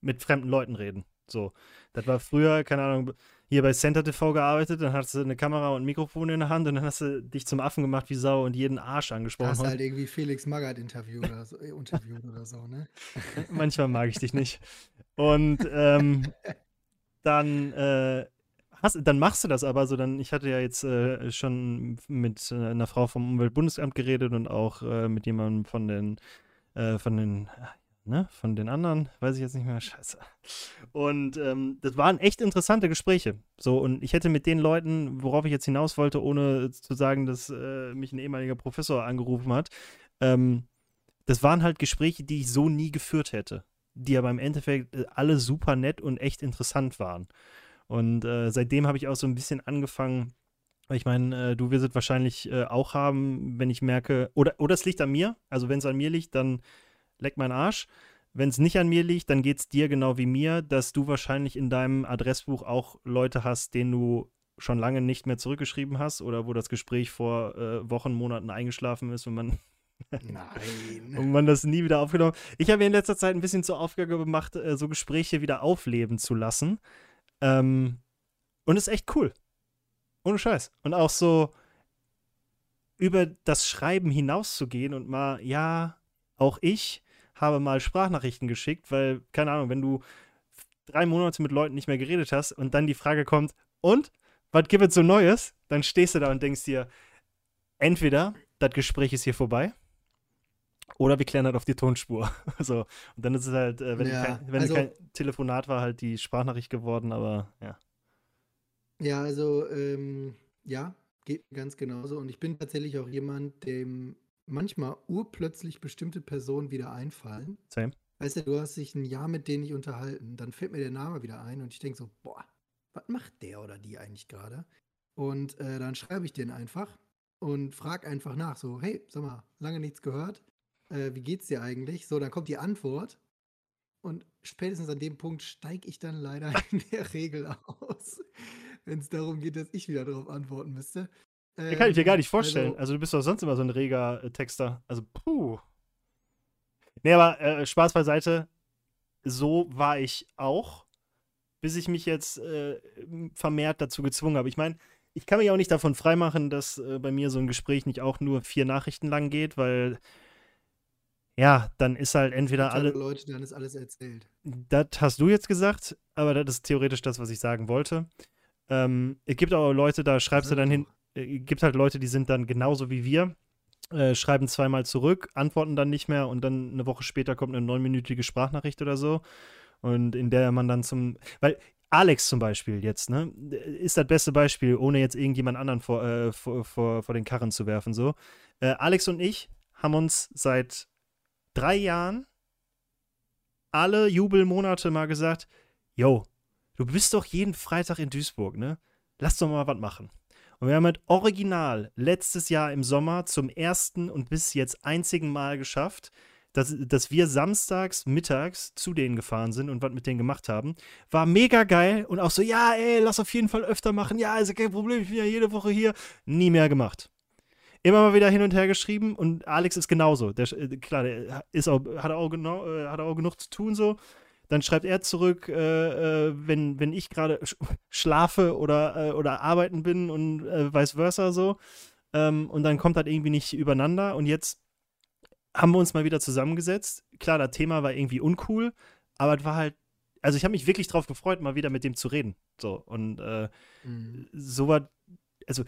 mit fremden Leuten reden. So, das war früher, keine Ahnung, hier bei Center TV gearbeitet, dann hattest du eine Kamera und ein Mikrofon in der Hand und dann hast du dich zum Affen gemacht wie Sau und jeden Arsch angesprochen. hast halt irgendwie Felix Magath interviewt oder so, äh, interviewt oder so, ne? Manchmal mag ich dich nicht. Und ähm, dann, äh, hast, dann machst du das aber so. Dann, ich hatte ja jetzt äh, schon mit äh, einer Frau vom Umweltbundesamt geredet und auch äh, mit jemandem von den, äh, von den, ne, von den anderen, weiß ich jetzt nicht mehr, scheiße. Und ähm, das waren echt interessante Gespräche. So, und ich hätte mit den Leuten, worauf ich jetzt hinaus wollte, ohne zu sagen, dass äh, mich ein ehemaliger Professor angerufen hat, ähm, das waren halt Gespräche, die ich so nie geführt hätte die aber im Endeffekt äh, alle super nett und echt interessant waren. Und äh, seitdem habe ich auch so ein bisschen angefangen, ich meine, äh, du wirst es wahrscheinlich äh, auch haben, wenn ich merke, oder, oder es liegt an mir, also wenn es an mir liegt, dann leck mein Arsch. Wenn es nicht an mir liegt, dann geht es dir genau wie mir, dass du wahrscheinlich in deinem Adressbuch auch Leute hast, denen du schon lange nicht mehr zurückgeschrieben hast oder wo das Gespräch vor äh, Wochen, Monaten eingeschlafen ist und man Nein. und man das nie wieder aufgenommen. Ich habe mir in letzter Zeit ein bisschen zur Aufgabe gemacht, äh, so Gespräche wieder aufleben zu lassen. Ähm, und ist echt cool. Ohne Scheiß. Und auch so über das Schreiben hinauszugehen und mal, ja, auch ich habe mal Sprachnachrichten geschickt, weil, keine Ahnung, wenn du drei Monate mit Leuten nicht mehr geredet hast und dann die Frage kommt, und? Was gibt es so Neues? Dann stehst du da und denkst dir, entweder das Gespräch ist hier vorbei oder wir klären halt auf die Tonspur. so, und dann ist es halt, äh, wenn, Ja, kein, wenn also- kein Telefonat war, halt die Sprachnachricht geworden, aber ja. Ja, also, ähm, ja, geht mir ganz genauso. Und ich bin tatsächlich auch jemand, dem manchmal urplötzlich bestimmte Personen wieder einfallen. Same. Weißt du, du hast dich ein Jahr mit denen nicht unterhalten, dann fällt mir der Name wieder ein und ich denke so, boah, was macht der oder die eigentlich gerade? Und äh, dann schreibe ich den einfach und frage einfach nach, so, hey, sag mal, lange nichts gehört, äh, wie geht's dir eigentlich? So, dann kommt die Antwort und spätestens an dem Punkt steige ich dann leider in der Regel aus, wenn es darum geht, dass ich wieder darauf antworten müsste. Das kann ich dir gar nicht Ähm, vorstellen. Also, Also, du bist doch sonst immer so ein reger äh, Texter. Also, puh. Nee, aber äh, Spaß beiseite. So war ich auch, bis ich mich jetzt äh, vermehrt dazu gezwungen habe. Ich meine, ich kann mich auch nicht davon freimachen, dass äh, bei mir so ein Gespräch nicht auch nur vier Nachrichten lang geht, weil ja, dann ist halt entweder alle. Leute, dann ist alles erzählt. Das hast du jetzt gesagt, aber das ist theoretisch das, was ich sagen wollte. Ähm, es gibt aber Leute, da schreibst du dann hin, äh, gibt halt Leute, die sind dann genauso wie wir, äh, schreiben zweimal zurück, antworten dann nicht mehr und dann eine Woche später kommt eine neunminütige Sprachnachricht oder so. Und in der man dann zum. Weil Alex zum Beispiel jetzt, ne, ist das beste Beispiel, ohne jetzt irgendjemand anderen vor, äh, vor, vor, vor den Karren zu werfen. So. Äh, Alex und ich haben uns seit drei Jahren alle Jubelmonate mal gesagt, yo, du bist doch jeden Freitag in Duisburg, ne? Lass doch mal was machen. Und wir haben halt original letztes Jahr im Sommer zum ersten und bis jetzt einzigen Mal geschafft, dass, dass wir samstags mittags zu denen gefahren sind und was mit denen gemacht haben. War mega geil und auch so, ja, ey, lass auf jeden Fall öfter machen. Ja, ist ja kein Problem, ich bin ja jede Woche hier. Nie mehr gemacht. Immer mal wieder hin und her geschrieben und Alex ist genauso. Der, äh, klar, der ist auch, hat, auch genau, hat auch genug zu tun so. Dann schreibt er zurück, äh, äh, wenn, wenn ich gerade sch schlafe oder, äh, oder arbeiten bin und äh, vice versa so. Ähm, und dann kommt das irgendwie nicht übereinander. Und jetzt haben wir uns mal wieder zusammengesetzt. Klar, das Thema war irgendwie uncool, aber es war halt, also ich habe mich wirklich drauf gefreut, mal wieder mit dem zu reden. So, und äh, Mhm. so war, also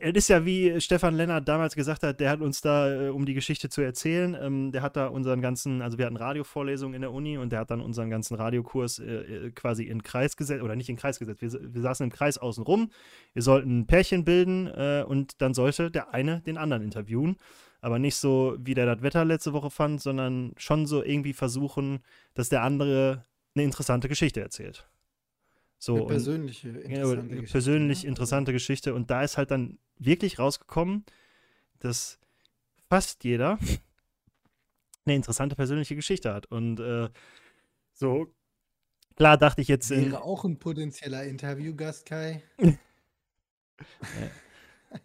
es ist ja wie Stefan Lennart damals gesagt hat, der hat uns da, äh, um die Geschichte zu erzählen, ähm, der hat da unseren ganzen, also wir hatten Radiovorlesungen in der Uni und der hat dann unseren ganzen Radiokurs äh, äh quasi in Kreis gesetzt, oder nicht in Kreis gesetzt, wir, wir saßen im Kreis außen rum, wir sollten ein Pärchen bilden äh, und dann sollte der eine den anderen interviewen, aber nicht so, wie der das Wetter letzte Woche fand, sondern schon so irgendwie versuchen, dass der andere eine interessante Geschichte erzählt. So, eine persönliche, interessante ja, Geschichte. Persönlich ne? interessante Geschichte. Und da ist halt dann wirklich rausgekommen, dass fast jeder eine interessante persönliche Geschichte hat. Und äh, so, klar dachte ich jetzt. Wäre auch ein potenzieller Interviewgast, Kai.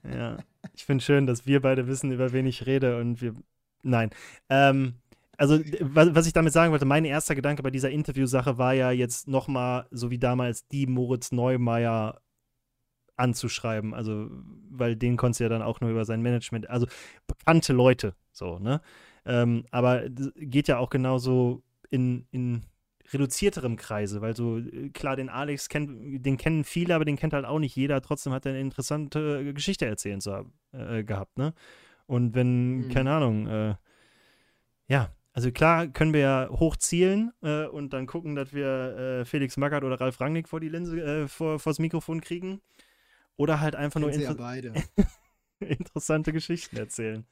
ja. ja. ich finde schön, dass wir beide wissen, über wen ich rede und wir. Nein. Ähm, also was ich damit sagen wollte, mein erster Gedanke bei dieser Interviewsache war ja jetzt nochmal, so wie damals, die Moritz Neumeier anzuschreiben. Also, weil den konntest du ja dann auch nur über sein Management, also bekannte Leute, so, ne? Ähm, aber geht ja auch genauso in, in reduzierterem Kreise, weil so, klar, den Alex kennt, den kennen viele, aber den kennt halt auch nicht jeder. Trotzdem hat er eine interessante Geschichte erzählen zu haben, äh, gehabt, ne? Und wenn, mhm. keine Ahnung, äh, ja, also klar können wir ja hochzielen äh, und dann gucken, dass wir äh, Felix Magath oder Ralf Rangnick vor die Linse, äh, vor, vors Mikrofon kriegen. Oder halt einfach nur inter ja interessante Geschichten erzählen.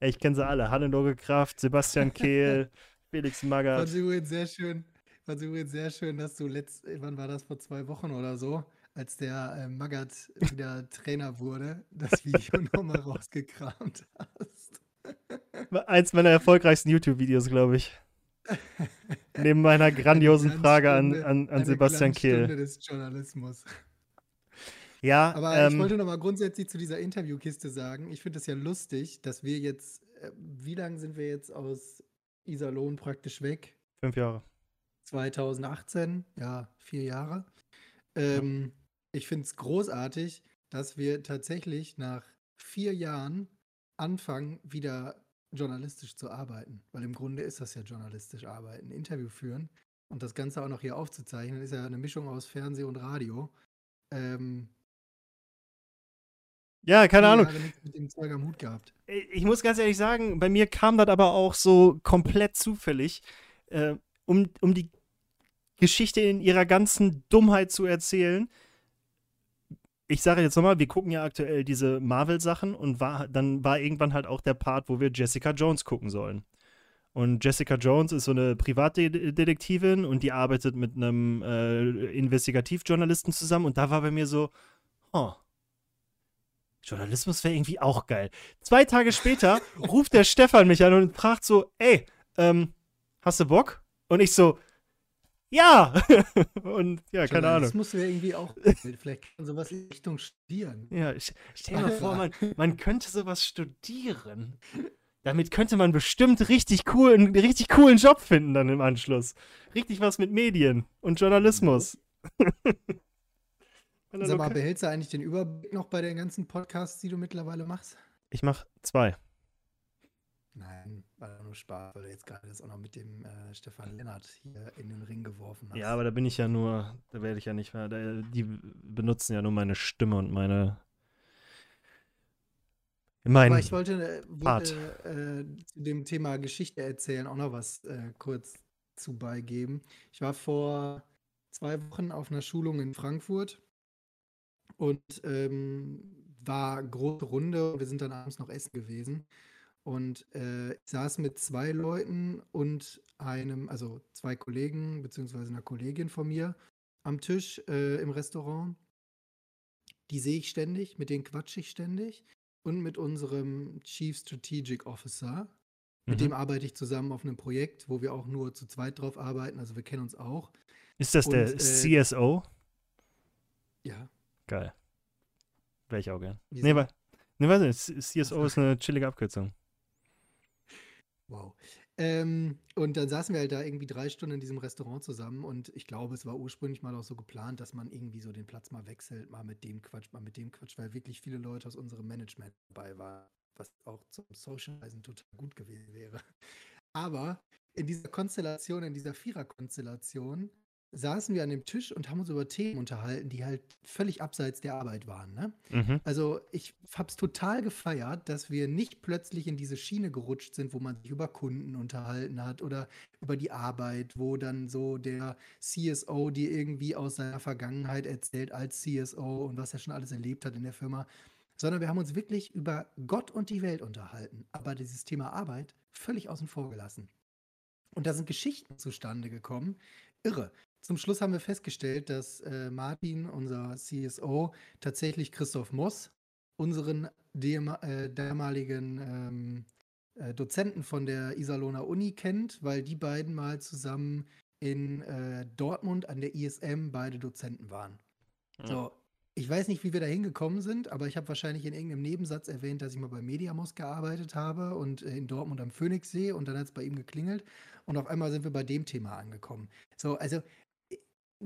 ich kenne sie alle. Hannelore Kraft, Sebastian Kehl, Felix Magath. Fand übrigens sehr schön, fand übrigens sehr schön, dass du letzt, wann war das, vor zwei Wochen oder so, als der äh, Magath wieder Trainer wurde, das Video nochmal rausgekramt hast. Eins meiner erfolgreichsten YouTube-Videos, glaube ich. Neben meiner grandiosen Frage an, an, an Sebastian Kehl. des Journalismus. Ja, aber ähm, ich wollte noch mal grundsätzlich zu dieser Interviewkiste sagen, ich finde es ja lustig, dass wir jetzt, äh, wie lange sind wir jetzt aus Iserlohn praktisch weg? Fünf Jahre. 2018, ja, vier Jahre. Ähm, ja. Ich finde es großartig, dass wir tatsächlich nach vier Jahren anfangen, wieder journalistisch zu arbeiten. Weil im Grunde ist das ja journalistisch arbeiten. Interview führen und das Ganze auch noch hier aufzuzeichnen, ist ja eine Mischung aus Fernseh und Radio. Ähm, ja, keine Ahnung. Gehabt. Ich muss ganz ehrlich sagen, bei mir kam das aber auch so komplett zufällig, äh, um, um die Geschichte in ihrer ganzen Dummheit zu erzählen ich sage jetzt nochmal, wir gucken ja aktuell diese Marvel-Sachen und war, dann war irgendwann halt auch der Part, wo wir Jessica Jones gucken sollen. Und Jessica Jones ist so eine Privatdetektivin und die arbeitet mit einem äh, Investigativjournalisten zusammen. Und da war bei mir so, oh, Journalismus wäre irgendwie auch geil. Zwei Tage später ruft der Stefan mich an und fragt so, ey, ähm, hast du Bock? Und ich so, ja! und ja, keine Ahnung. Das musst du ja irgendwie auch, vielleicht sowas in Richtung studieren. Ja, stell dir mal vor, man, man könnte sowas studieren. Damit könnte man bestimmt richtig cool, einen richtig coolen Job finden dann im Anschluss. Richtig was mit Medien und Journalismus. Sag mal, behältst du eigentlich den Überblick noch bei den ganzen Podcasts, die du mittlerweile machst? Ich mach zwei. Nein, war nur Spaß, weil du jetzt gerade das auch noch mit dem äh, Stefan Lennart hier in den Ring geworfen hast. Ja, aber da bin ich ja nur, da werde ich ja nicht mehr, da, die benutzen ja nur meine Stimme und meine. Mein aber ich wollte, äh, wollte äh, zu dem Thema Geschichte erzählen auch noch was äh, kurz zu beigeben. Ich war vor zwei Wochen auf einer Schulung in Frankfurt und ähm, war große Runde und wir sind dann abends noch essen gewesen. Und äh, ich saß mit zwei Leuten und einem, also zwei Kollegen beziehungsweise einer Kollegin von mir am Tisch äh, im Restaurant. Die sehe ich ständig, mit denen quatsche ich ständig. Und mit unserem Chief Strategic Officer. Mit mhm. dem arbeite ich zusammen auf einem Projekt, wo wir auch nur zu zweit drauf arbeiten. Also wir kennen uns auch. Ist das und, der äh, CSO? Ja. Geil. Wäre ich auch gern. Wieso? Nee, weil, nee, weiß nicht, CSO ist eine chillige Abkürzung. Wow. Ähm, und dann saßen wir halt da irgendwie drei Stunden in diesem Restaurant zusammen und ich glaube, es war ursprünglich mal auch so geplant, dass man irgendwie so den Platz mal wechselt, mal mit dem Quatsch, mal mit dem Quatsch, weil wirklich viele Leute aus unserem Management dabei waren, was auch zum Socializen total gut gewesen wäre. Aber in dieser Konstellation, in dieser Vierer-Konstellation, saßen wir an dem Tisch und haben uns über Themen unterhalten, die halt völlig abseits der Arbeit waren. Ne? Mhm. Also ich habe es total gefeiert, dass wir nicht plötzlich in diese Schiene gerutscht sind, wo man sich über Kunden unterhalten hat oder über die Arbeit, wo dann so der CSO dir irgendwie aus seiner Vergangenheit erzählt als CSO und was er schon alles erlebt hat in der Firma, sondern wir haben uns wirklich über Gott und die Welt unterhalten, aber dieses Thema Arbeit völlig außen vor gelassen. Und da sind Geschichten zustande gekommen. Irre. Zum Schluss haben wir festgestellt, dass äh, Martin, unser CSO, tatsächlich Christoph Moss, unseren äh, damaligen ähm, äh, Dozenten von der Iserlohner Uni kennt, weil die beiden mal zusammen in äh, Dortmund an der ISM beide Dozenten waren. Ja. So, ich weiß nicht, wie wir da hingekommen sind, aber ich habe wahrscheinlich in irgendeinem Nebensatz erwähnt, dass ich mal bei Mediamos gearbeitet habe und äh, in Dortmund am Phoenixsee und dann hat es bei ihm geklingelt und auf einmal sind wir bei dem Thema angekommen. So, also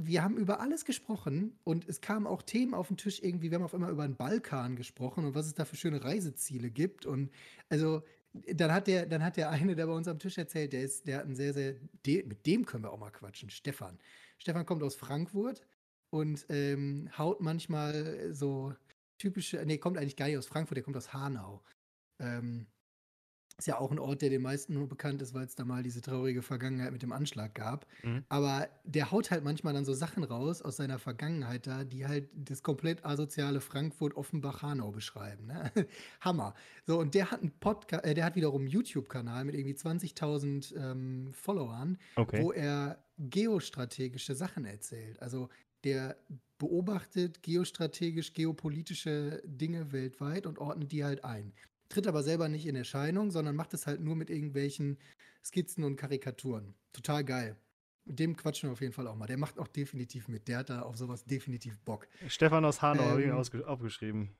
wir haben über alles gesprochen und es kamen auch Themen auf den Tisch irgendwie. Wir haben auf einmal über den Balkan gesprochen und was es da für schöne Reiseziele gibt. Und also dann hat der, dann hat der eine, der bei uns am Tisch erzählt, der ist, der hat einen sehr, sehr, de, mit dem können wir auch mal quatschen, Stefan. Stefan kommt aus Frankfurt und ähm, haut manchmal so typische, nee, kommt eigentlich gar nicht aus Frankfurt, der kommt aus Hanau. Ähm, ist ja auch ein Ort, der den meisten nur bekannt ist, weil es da mal diese traurige Vergangenheit mit dem Anschlag gab. Mhm. Aber der haut halt manchmal dann so Sachen raus aus seiner Vergangenheit da, die halt das komplett asoziale Frankfurt, Offenbach, Hanau beschreiben. Ne? Hammer. So, und der hat einen Podcast, äh, der hat wiederum einen YouTube-Kanal mit irgendwie 20.000 ähm, Followern, okay. wo er geostrategische Sachen erzählt. Also der beobachtet geostrategisch, geopolitische Dinge weltweit und ordnet die halt ein. Tritt aber selber nicht in Erscheinung, sondern macht es halt nur mit irgendwelchen Skizzen und Karikaturen. Total geil. Mit dem quatschen wir auf jeden Fall auch mal. Der macht auch definitiv mit. Der hat da auf sowas definitiv Bock. Stefan aus Hanau ähm, habe ich ihn aufgeschrieben.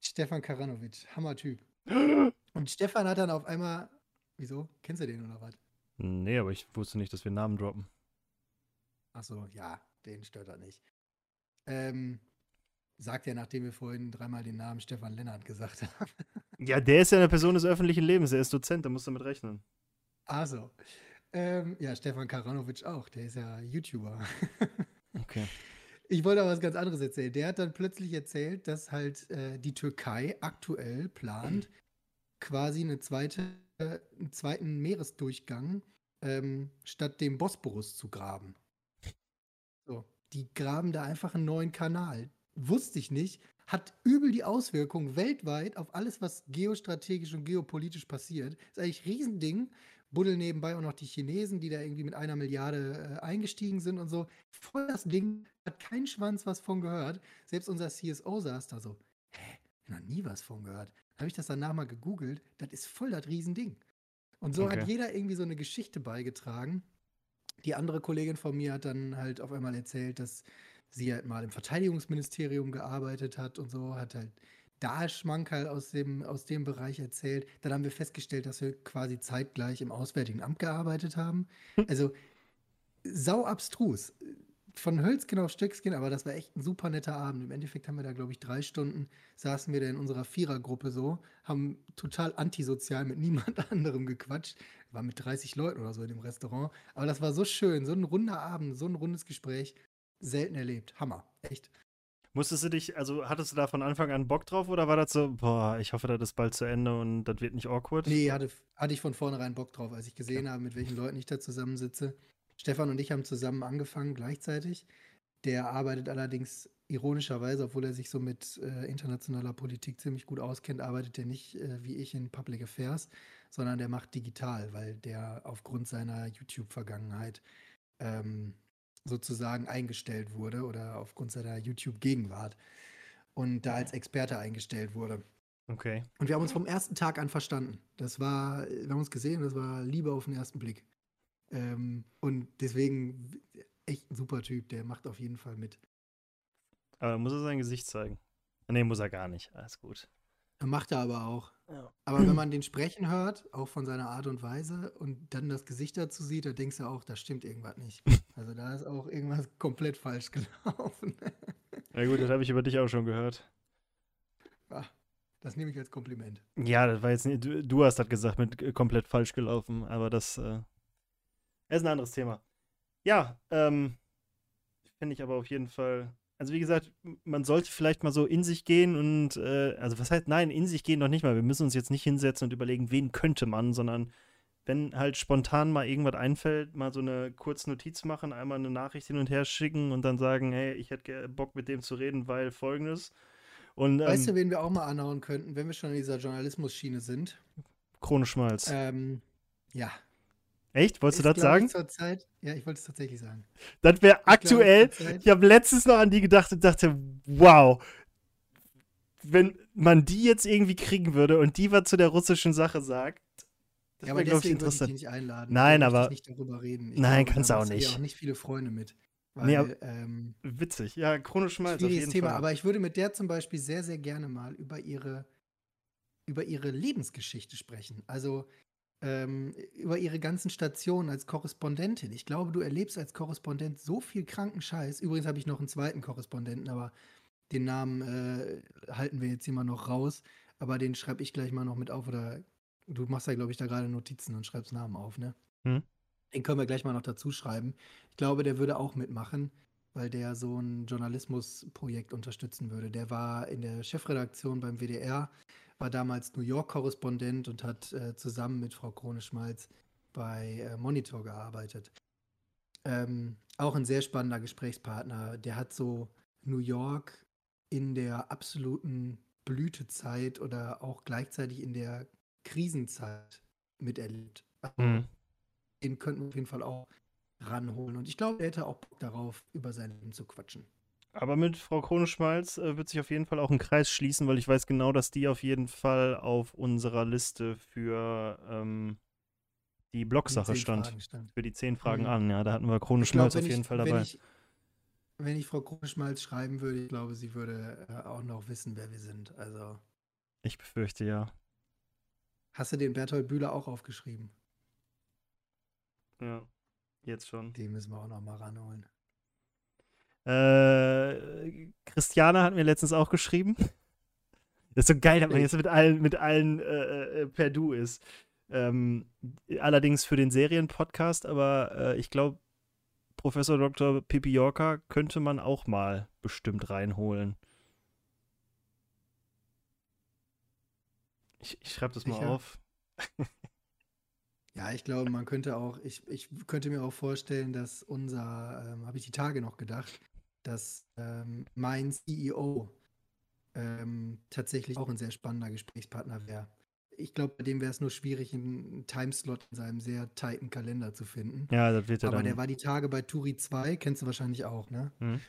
Stefan Karanovic, Hammer-Typ. und Stefan hat dann auf einmal. Wieso? Kennst du den oder was? Nee, aber ich wusste nicht, dass wir Namen droppen. Achso, ja, den stört er nicht. Ähm, sagt er, nachdem wir vorhin dreimal den Namen Stefan Lennart gesagt haben. ja, der ist ja eine Person des öffentlichen Lebens, er ist Dozent, da musst du damit rechnen. Also, ähm, ja, Stefan Karanovic auch, der ist ja YouTuber. okay. Ich wollte aber was ganz anderes erzählen. Der hat dann plötzlich erzählt, dass halt äh, die Türkei aktuell plant, quasi eine zweite, äh, einen zweiten Meeresdurchgang ähm, statt dem Bosporus zu graben. So, die graben da einfach einen neuen Kanal. Wusste ich nicht. Hat übel die Auswirkungen weltweit auf alles, was geostrategisch und geopolitisch passiert. Ist eigentlich ein Riesending. Buddeln nebenbei auch noch die Chinesen, die da irgendwie mit einer Milliarde äh, eingestiegen sind und so. Voll das Ding, hat kein Schwanz was von gehört. Selbst unser CSO saß da so, hä, noch nie was von gehört. Habe ich das danach mal gegoogelt, das ist voll das Riesending. Und so okay. hat jeder irgendwie so eine Geschichte beigetragen die andere Kollegin von mir hat dann halt auf einmal erzählt, dass sie halt mal im Verteidigungsministerium gearbeitet hat und so, hat halt da Schmankerl aus dem, aus dem Bereich erzählt. Dann haben wir festgestellt, dass wir quasi zeitgleich im Auswärtigen Amt gearbeitet haben. Also sau abstrus von Hölzchen auf Stöckskin, aber das war echt ein super netter Abend. Im Endeffekt haben wir da, glaube ich, drei Stunden saßen wir da in unserer Vierergruppe so, haben total antisozial mit niemand anderem gequatscht. War mit 30 Leuten oder so in dem Restaurant. Aber das war so schön, so ein runder Abend, so ein rundes Gespräch. Selten erlebt. Hammer. Echt. Musstest du dich, also hattest du da von Anfang an Bock drauf oder war das so, boah, ich hoffe, das ist bald zu Ende und das wird nicht awkward? Nee, hatte, hatte ich von vornherein Bock drauf, als ich gesehen ja. habe, mit welchen Leuten ich da zusammensitze. Stefan und ich haben zusammen angefangen gleichzeitig. Der arbeitet allerdings ironischerweise, obwohl er sich so mit äh, internationaler Politik ziemlich gut auskennt, arbeitet er nicht äh, wie ich in Public Affairs, sondern der macht digital, weil der aufgrund seiner YouTube-Vergangenheit ähm, sozusagen eingestellt wurde oder aufgrund seiner YouTube-Gegenwart und da als Experte eingestellt wurde. Okay. Und wir haben uns vom ersten Tag an verstanden. Das war, wir haben uns gesehen, das war Liebe auf den ersten Blick. Ähm, und deswegen echt ein super Typ, der macht auf jeden Fall mit. Aber muss er sein Gesicht zeigen? Nee, muss er gar nicht. Alles gut. Macht er aber auch. Ja. Aber wenn man den sprechen hört, auch von seiner Art und Weise, und dann das Gesicht dazu sieht, da denkst du auch, da stimmt irgendwas nicht. Also da ist auch irgendwas komplett falsch gelaufen. Ja gut, das habe ich über dich auch schon gehört. Ja, das nehme ich als Kompliment. Ja, das war jetzt nicht, du, du hast das gesagt mit komplett falsch gelaufen, aber das äh, ist ein anderes Thema. Ja, ähm, Fände ich aber auf jeden Fall. Also wie gesagt, man sollte vielleicht mal so in sich gehen und, äh, also was heißt, nein, in sich gehen noch nicht mal. Wir müssen uns jetzt nicht hinsetzen und überlegen, wen könnte man, sondern wenn halt spontan mal irgendwas einfällt, mal so eine kurze Notiz machen, einmal eine Nachricht hin und her schicken und dann sagen, hey, ich hätte Bock mit dem zu reden, weil folgendes. Und, ähm, weißt du, wen wir auch mal anhauen könnten, wenn wir schon in dieser Journalismus-Schiene sind? Krone Schmalz. Ähm, ja. Echt? Wolltest du das sagen? Ich, Zeit, ja, ich wollte es tatsächlich sagen. Das wäre aktuell. Glaub, ich habe letztens noch an die gedacht und dachte, wow, wenn man die jetzt irgendwie kriegen würde und die was zu der russischen Sache sagt, das ja, aber deswegen ich, interessant. würde ich nicht einladen. Nein, aber. nicht darüber reden. Ich nein, glaube, kannst du auch nicht. Ich auch nicht viele Freunde mit. Weil, nee, aber, ähm, witzig. Ja, chronisch mal. Schwieriges Thema, Fall. aber ich würde mit der zum Beispiel sehr, sehr gerne mal über ihre, über ihre Lebensgeschichte sprechen. Also ähm, über ihre ganzen Stationen als Korrespondentin. Ich glaube, du erlebst als Korrespondent so viel kranken Scheiß. Übrigens habe ich noch einen zweiten Korrespondenten, aber den Namen äh, halten wir jetzt hier mal noch raus. Aber den schreibe ich gleich mal noch mit auf oder Du machst ja, glaube ich, da gerade Notizen und schreibst Namen auf, ne? Hm? Den können wir gleich mal noch dazu schreiben. Ich glaube, der würde auch mitmachen, weil der so ein Journalismusprojekt unterstützen würde. Der war in der Chefredaktion beim WDR, war damals New York-Korrespondent und hat äh, zusammen mit Frau Krone-Schmalz bei äh, Monitor gearbeitet. Ähm, auch ein sehr spannender Gesprächspartner. Der hat so New York in der absoluten Blütezeit oder auch gleichzeitig in der Krisenzeit miterlebt. Mhm. Den könnten wir auf jeden Fall auch ranholen. Und ich glaube, er hätte auch Bock darauf, über sein Leben zu quatschen. Aber mit Frau Kroneschmalz äh, wird sich auf jeden Fall auch ein Kreis schließen, weil ich weiß genau, dass die auf jeden Fall auf unserer Liste für ähm, die Blogsache stand. stand. Für die zehn Fragen mhm. an, ja. Da hatten wir Kroneschmalz auf jeden ich, Fall dabei. Wenn ich, wenn ich Frau Kroneschmalz schreiben würde, ich glaube, sie würde äh, auch noch wissen, wer wir sind. Also. Ich befürchte ja. Hast du den Berthold Bühler auch aufgeschrieben? Ja, jetzt schon. Den müssen wir auch noch mal ranholen. Äh, Christiane hat mir letztens auch geschrieben. Das ist so geil, dass man jetzt mit allen, mit allen äh, äh, per Du ist. Ähm, allerdings für den Serienpodcast, aber äh, ich glaube, Professor Dr. Pippi Yorker könnte man auch mal bestimmt reinholen. Ich, ich schreibe das mal Sicher? auf. ja, ich glaube, man könnte auch, ich, ich könnte mir auch vorstellen, dass unser, ähm, habe ich die Tage noch gedacht, dass ähm, mein CEO ähm, tatsächlich auch ein sehr spannender Gesprächspartner wäre. Ich glaube, bei dem wäre es nur schwierig, einen Timeslot in seinem sehr tighten Kalender zu finden. Ja, das wird er Aber dann. der war die Tage bei Turi 2, kennst du wahrscheinlich auch, ne? Mhm.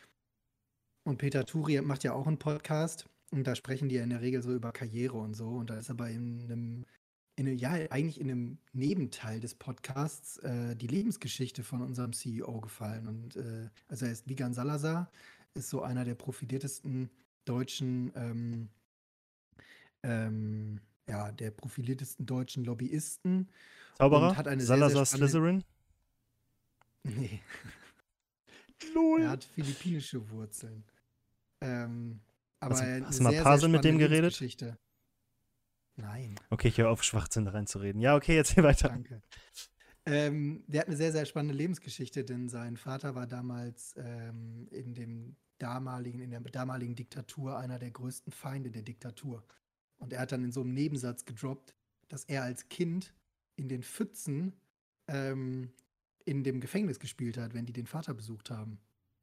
Und Peter Turi macht ja auch einen Podcast. Und da sprechen die ja in der Regel so über Karriere und so. Und da ist aber in einem, in ja, eigentlich in einem Nebenteil des Podcasts äh, die Lebensgeschichte von unserem CEO gefallen. Und äh, also er ist Vigan Salazar, ist so einer der profiliertesten deutschen, ähm, ähm, ja, der profiliertesten deutschen Lobbyisten. Zauberer? Und hat eine Salazar sehr, sehr Slytherin? Nee. Lol. Er hat philippinische Wurzeln. Ähm, aber hast, hast du mal Parsel mit dem geredet? Nein. Okay, ich höre auf, Schwachsinn reinzureden. Ja, okay, jetzt hier weiter. Danke. Ähm, der hat eine sehr, sehr spannende Lebensgeschichte, denn sein Vater war damals ähm, in dem damaligen, in der damaligen Diktatur einer der größten Feinde der Diktatur. Und er hat dann in so einem Nebensatz gedroppt, dass er als Kind in den Pfützen ähm, in dem Gefängnis gespielt hat, wenn die den Vater besucht haben.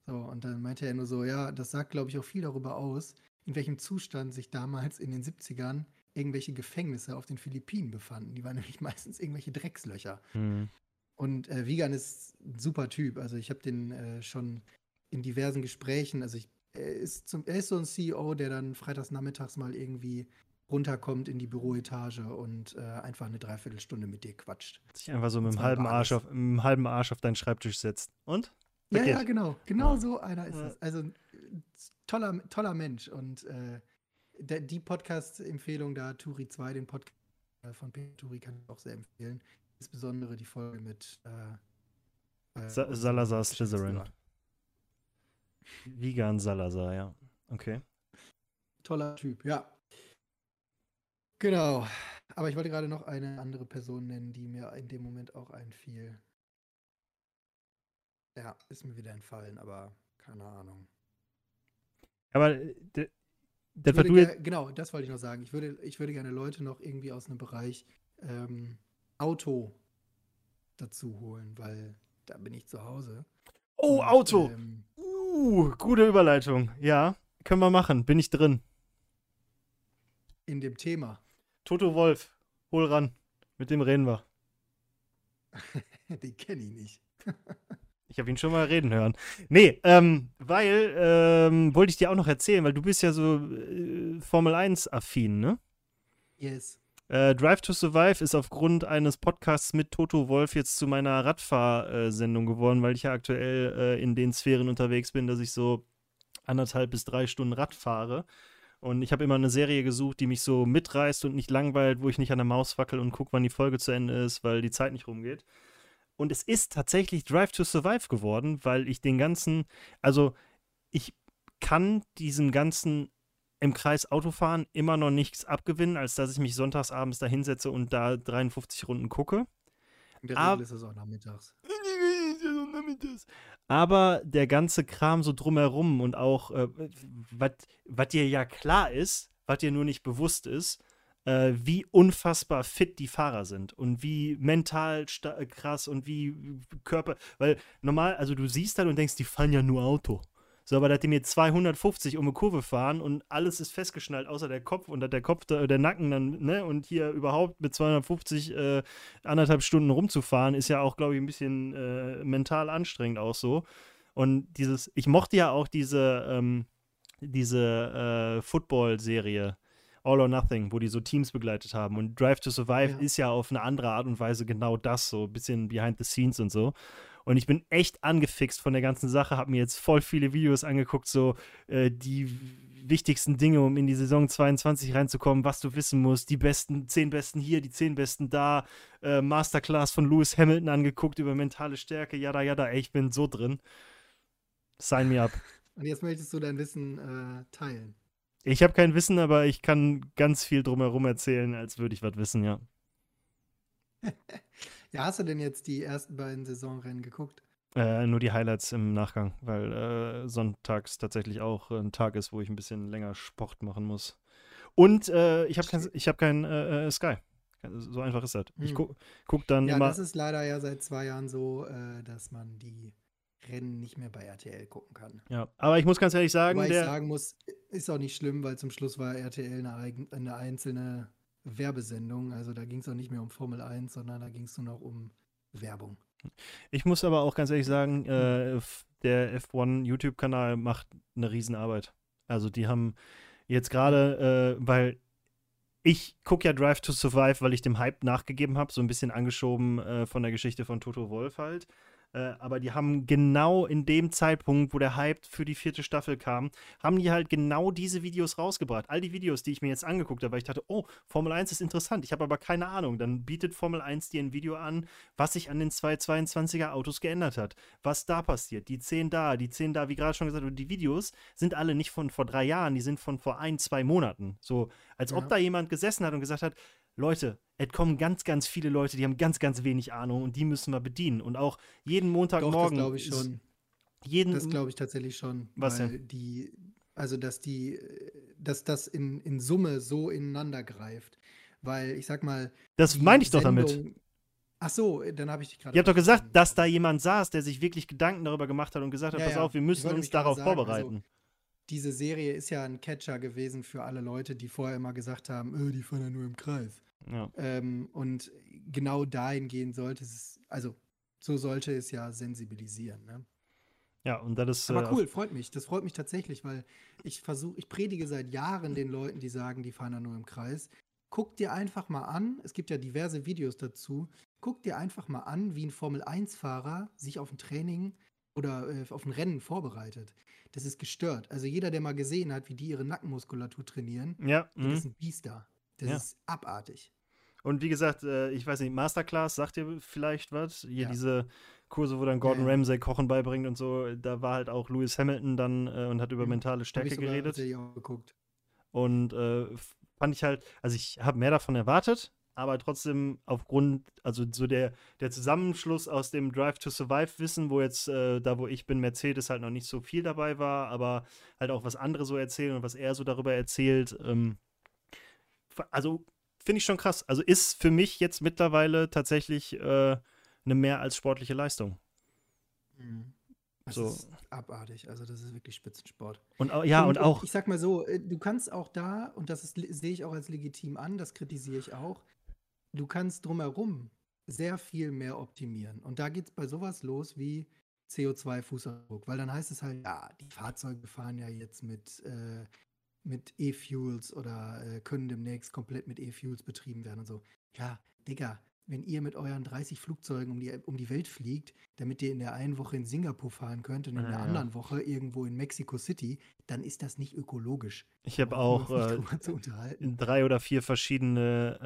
So, und dann meinte er nur so, ja, das sagt, glaube ich, auch viel darüber aus, in welchem Zustand sich damals in den 70ern irgendwelche Gefängnisse auf den Philippinen befanden. Die waren nämlich meistens irgendwelche Dreckslöcher. Mhm. Und äh, Vigan ist ein super Typ. Also ich habe den äh, schon in diversen Gesprächen, also ich, er, ist zum, er ist so ein CEO, der dann freitags nachmittags mal irgendwie runterkommt in die Büroetage und äh, einfach eine Dreiviertelstunde mit dir quatscht. Sich einfach so mit dem halben, Arsch auf, mit halben Arsch auf deinen Schreibtisch setzt. Und? Ja, ja, genau. Genau so einer ist es. Also toller, toller Mensch. Und äh, die Podcast-Empfehlung da, Turi 2, den Podcast äh, von Peter Turi, kann ich auch sehr empfehlen. Insbesondere die Folge mit äh, äh Sa Salazar Slytherin. Vigan Salazar, ja. Okay. Toller Typ, ja. Genau. Aber ich wollte gerade noch eine andere Person nennen, die mir in dem Moment auch einfiel. Ja, ist mir wieder entfallen, aber keine Ahnung. Aber äh, das, würde du jetzt, genau, das wollte ich noch sagen. Ich würde, ich würde gerne Leute noch irgendwie aus einem Bereich ähm, Auto dazu holen, weil da bin ich zu Hause. Oh, Und, Auto! Ähm, Uh, gute Überleitung. Ja, können wir machen. Bin ich drin. in dem Thema. Toto Wolf, hol ran. Mit dem reden wir. Den kenne ich nicht. Ich habe ihn schon mal reden hören. Nee, ähm, weil, ähm, wollte ich dir auch noch erzählen, weil du bist ja so äh, Formel 1-affin, ne? Yes. Äh, Drive to Survive ist aufgrund eines Podcasts mit Toto Wolf jetzt zu meiner Radfahrsendung geworden, weil ich ja aktuell äh, in den Sphären unterwegs bin, dass ich so anderthalb bis drei Stunden Rad fahre. Und ich habe immer eine Serie gesucht, die mich so mitreißt und nicht langweilt, wo ich nicht an der Maus wackel und gucke, wann die Folge zu Ende ist, weil die Zeit nicht rumgeht. Und es ist tatsächlich Drive to Survive geworden, weil ich den ganzen, also ich kann diesem ganzen im Kreis Autofahren immer noch nichts abgewinnen, als dass ich mich sonntags abends da hinsetze und da 53 Runden gucke. In der Regel ist es auch nachmittags. Aber der ganze Kram so drumherum und auch, äh, was dir ja klar ist, was dir nur nicht bewusst ist, äh, wie unfassbar fit die Fahrer sind und wie mental äh, krass und wie Körper, weil normal, also du siehst dann und denkst, die fahren ja nur Auto. So, aber dass die mir 250 um eine Kurve fahren und alles ist festgeschnallt, außer der Kopf und der Kopf, da, der Nacken dann, ne, und hier überhaupt mit 250 äh, anderthalb Stunden rumzufahren, ist ja auch, glaube ich, ein bisschen äh, mental anstrengend auch so. Und dieses, ich mochte ja auch diese, ähm, diese äh, Football-Serie All or Nothing, wo die so Teams begleitet haben. Und Drive to Survive Ja. ist ja auf eine andere Art und Weise genau das, so ein bisschen behind the scenes und so. Und ich bin echt angefixt von der ganzen Sache, habe mir jetzt voll viele Videos angeguckt, so äh, die wichtigsten Dinge, um in die Saison 22 reinzukommen, was du wissen musst, die besten, zehn besten hier, die zehn besten da, äh, Masterclass von Lewis Hamilton angeguckt über mentale Stärke, jada, jada, ey, ich bin so drin. Sign me up. Und jetzt möchtest du dein Wissen äh, teilen. Ich habe kein Wissen, aber ich kann ganz viel drumherum erzählen, als würde ich was wissen, ja. Ja, hast du denn jetzt die ersten beiden Saisonrennen geguckt? Äh, nur die Highlights im Nachgang, weil äh, sonntags tatsächlich auch ein Tag ist, wo ich ein bisschen länger Sport machen muss. Und äh, ich habe kein, ich hab kein äh, äh, Sky. So einfach ist das. Ich Hm. guck, guck dann Ja, immer. das ist leider ja seit zwei Jahren so, äh, dass man die Rennen nicht mehr bei RTL gucken kann. Ja, aber ich muss ganz ehrlich sagen, Wobei ich der, sagen muss, ist auch nicht schlimm, weil zum Schluss war RTL eine, eine einzelne Werbesendung. Also da ging es auch nicht mehr um Formel 1, sondern da ging es nur noch um Werbung. ich muss aber auch ganz ehrlich sagen, äh, der F1 YouTube-Kanal macht eine Riesenarbeit. Also die haben jetzt gerade, äh, weil ich gucke ja Drive to Survive, weil ich dem Hype nachgegeben habe, so ein bisschen angeschoben äh, von der Geschichte von Toto Wolf halt. Äh, aber die haben genau in dem Zeitpunkt, wo der Hype für die vierte Staffel kam, haben die halt genau diese Videos rausgebracht. All die Videos, die ich mir jetzt angeguckt habe, weil ich dachte, oh, Formel 1 ist interessant, ich habe aber keine Ahnung. Dann bietet Formel 1 dir ein Video an, was sich an den 222er Autos geändert hat. Was da passiert. Die 10 da, die 10 da, wie gerade schon gesagt, und die Videos sind alle nicht von vor drei Jahren, die sind von vor ein, zwei Monaten. So, als ob Ja. da jemand gesessen hat und gesagt hat, Leute, es kommen ganz, ganz viele Leute, die haben ganz, ganz wenig Ahnung und die müssen wir bedienen. Und auch jeden Doch, das Montagmorgen. glaube ich schon. Jeden, Das glaube ich tatsächlich schon. Was denn? die, also dass die, dass das in, in Summe so ineinander greift. Weil ich sag mal. das meine ich doch damit. Ach so, dann habe ich dich gerade. Ihr habt doch gesagt, verstanden. dass da jemand saß, der sich wirklich Gedanken darüber gemacht hat und gesagt hat, Ja, pass ja. auf, wir müssen uns darauf sagen, also vorbereiten. Diese Serie ist ja ein Catcher gewesen für alle Leute, die vorher immer gesagt haben, öh, die fahren ja nur im Kreis. Ja. Ähm, und genau dahingehend sollte es, also so sollte es ja sensibilisieren. Ne? ja, und das ist. Aber äh, cool, freut mich. Das freut mich tatsächlich, weil ich versuche, ich predige seit Jahren den Leuten, die sagen, die fahren ja nur im Kreis. Guck dir einfach mal an, es gibt ja diverse Videos dazu, guck dir einfach mal an, wie ein Formel-1-Fahrer sich auf ein Training oder äh, auf ein Rennen vorbereitet. Das ist gestört. Also jeder, der mal gesehen hat, wie die ihre Nackenmuskulatur trainieren, Ja, das mhm. ist ein Biest da. Das Ja. ist abartig. Und wie gesagt, äh, ich weiß nicht, Masterclass, sagt ihr vielleicht was? Hier Ja. diese Kurse, wo dann Gordon Ja, ja. Ramsay Kochen beibringt und so, da war halt auch Lewis Hamilton dann äh, und hat über Mhm. mentale Stärke geredet. Und äh, fand ich halt, also ich habe mehr davon erwartet, aber trotzdem aufgrund, also so der, der Zusammenschluss aus dem Drive to Survive Wissen, wo jetzt, äh, da wo ich bin, Mercedes halt noch nicht so viel dabei war, aber halt auch was andere so erzählen und was er so darüber erzählt. Ähm, also finde ich schon krass. Also ist für mich jetzt mittlerweile tatsächlich äh, eine mehr als sportliche Leistung. Mhm. Das so. ist abartig. Also, das ist wirklich Spitzensport. Und ja, und, und auch. Ich sag mal so, äh, du kannst auch da, und das sehe ich auch als legitim an, das kritisiere ich auch, du kannst drumherum sehr viel mehr optimieren. Und da geht es bei sowas los wie CO2-Fußabdruck, weil dann heißt es halt, ja, die Fahrzeuge fahren ja jetzt mit, äh, mit E-Fuels oder äh, können demnächst komplett mit E-Fuels betrieben werden und so. Ja, Digga, wenn ihr mit euren 30 Flugzeugen um die, um die Welt fliegt, damit ihr in der einen Woche in Singapur fahren könnt und in ja, der anderen Woche irgendwo in Mexico City, dann ist das nicht ökologisch. Ich habe auch äh, drei oder vier verschiedene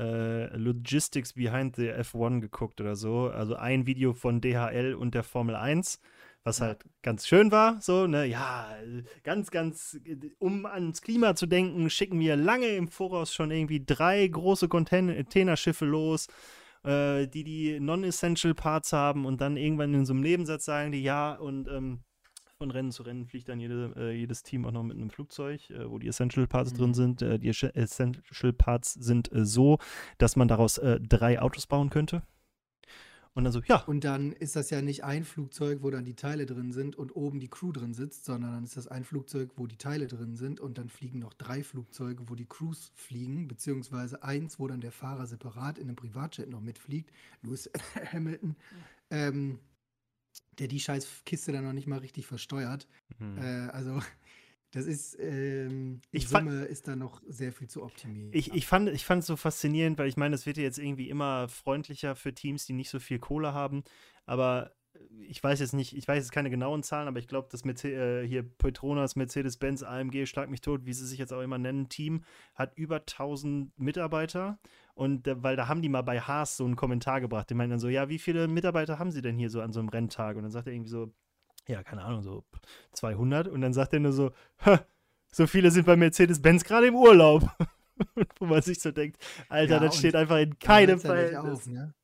äh, Logistics behind the F1 geguckt oder so. Also ein Video von DHL und der Formel 1 was halt ganz schön war, so, ne, ja, ganz, ganz, um ans Klima zu denken, schicken wir lange im Voraus schon irgendwie drei große Containerschiffe los, äh, die die Non-Essential Parts haben und dann irgendwann in so einem Nebensatz sagen die, ja, und ähm, von Rennen zu Rennen fliegt dann jede, äh, jedes Team auch noch mit einem Flugzeug, äh, wo die Essential Parts mhm. drin sind. Äh, die Essential Parts sind äh, so, dass man daraus äh, drei Autos bauen könnte. Und dann so, ja. Und dann ist das ja nicht ein Flugzeug, wo dann die Teile drin sind und oben die Crew drin sitzt, sondern dann ist das ein Flugzeug, wo die Teile drin sind und dann fliegen noch drei Flugzeuge, wo die Crews fliegen, beziehungsweise eins, wo dann der Fahrer separat in einem Privatjet noch mitfliegt. Lewis Hamilton. Ähm, der die scheiß Kiste dann noch nicht mal richtig versteuert. Mhm. Äh, also das ist, ähm, ich Summe fand, ist da noch sehr viel zu optimieren. Ich, ich, fand, ich fand es so faszinierend, weil ich meine, es wird ja jetzt irgendwie immer freundlicher für Teams, die nicht so viel Kohle haben. Aber ich weiß jetzt nicht, ich weiß jetzt keine genauen Zahlen, aber ich glaube, das mit äh, hier Petronas, Mercedes-Benz, AMG, Schlag mich tot, wie sie sich jetzt auch immer nennen, Team, hat über 1000 Mitarbeiter. Und äh, weil da haben die mal bei Haas so einen Kommentar gebracht. Die meinen dann so, ja, wie viele Mitarbeiter haben sie denn hier so an so einem Renntag? Und dann sagt er irgendwie so, ja, keine Ahnung, so 200 und dann sagt er nur so, so viele sind bei Mercedes-Benz gerade im Urlaub. Wo man sich so denkt, Alter, ja, das steht einfach in keinem Fall. Ja ne?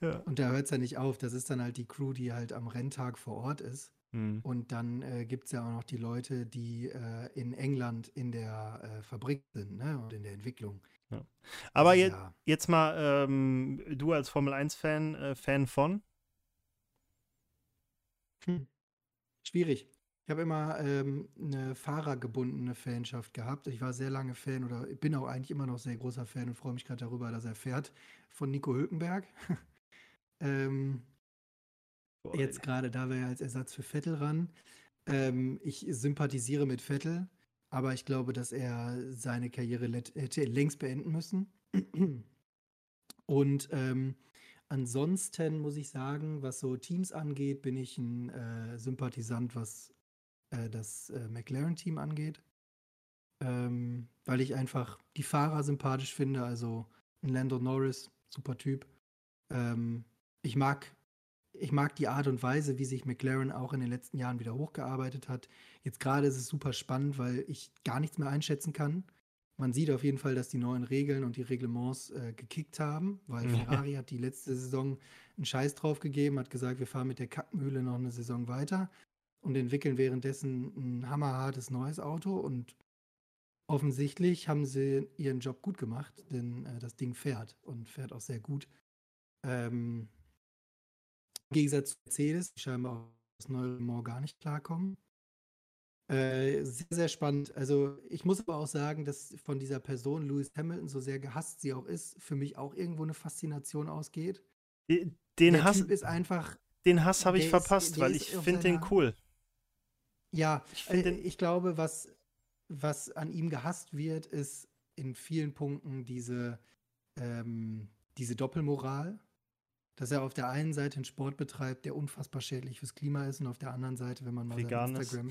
ja. Und da hört es ja nicht auf. Das ist dann halt die Crew, die halt am Renntag vor Ort ist. Hm. Und dann äh, gibt es ja auch noch die Leute, die äh, in England in der äh, Fabrik sind ne? und in der Entwicklung. Aber je, jetzt mal, ähm, du als Formel 1-Fan, äh, Fan von? Hm. Schwierig. Ich habe immer ähm, eine fahrergebundene Fanschaft gehabt. Ich war sehr lange Fan oder bin auch eigentlich immer noch sehr großer Fan und freue mich gerade darüber, dass er fährt von Nico Hülkenberg. ähm, Boah, jetzt gerade da wäre er als Ersatz für Vettel ran. Ähm, ich sympathisiere mit Vettel, aber ich glaube, dass er seine Karriere hätte längst beenden müssen. Und ähm, Ansonsten muss ich sagen, was so Teams angeht, bin ich ein äh, Sympathisant, was äh, das äh, McLaren-Team angeht. Ähm, weil ich einfach die Fahrer sympathisch finde. Also ein Lando Norris, super Typ. Ähm, ich mag ich mag die Art und Weise, wie sich McLaren auch in den letzten Jahren wieder hochgearbeitet hat. Jetzt gerade ist es super spannend, weil ich gar nichts mehr einschätzen kann. Man sieht auf jeden Fall, dass die neuen Regeln und die Reglements äh, gekickt haben, weil Ferrari hat die letzte Saison einen Scheiß drauf gegeben, hat gesagt, wir fahren mit der Kackmühle noch eine Saison weiter und entwickeln währenddessen ein hammerhartes neues Auto und offensichtlich haben sie ihren Job gut gemacht, denn äh, das Ding fährt und fährt auch sehr gut. Ähm, Im Gegensatz zu Mercedes, die scheinbar aus das neue Reglement gar nicht klarkommen. Äh, sehr, sehr spannend. Also ich muss aber auch sagen, dass von dieser Person, Lewis Hamilton, so sehr gehasst sie auch ist, für mich auch irgendwo eine Faszination ausgeht. Den der Hass typ ist einfach. Den Hass habe ich verpasst, ist, weil ich finde den cool. Ja, ich, äh, ich glaube, was, was an ihm gehasst wird, ist in vielen Punkten diese, ähm, diese Doppelmoral. Dass er auf der einen Seite einen Sport betreibt, der unfassbar schädlich fürs Klima ist, und auf der anderen Seite, wenn man mal Vegan Instagram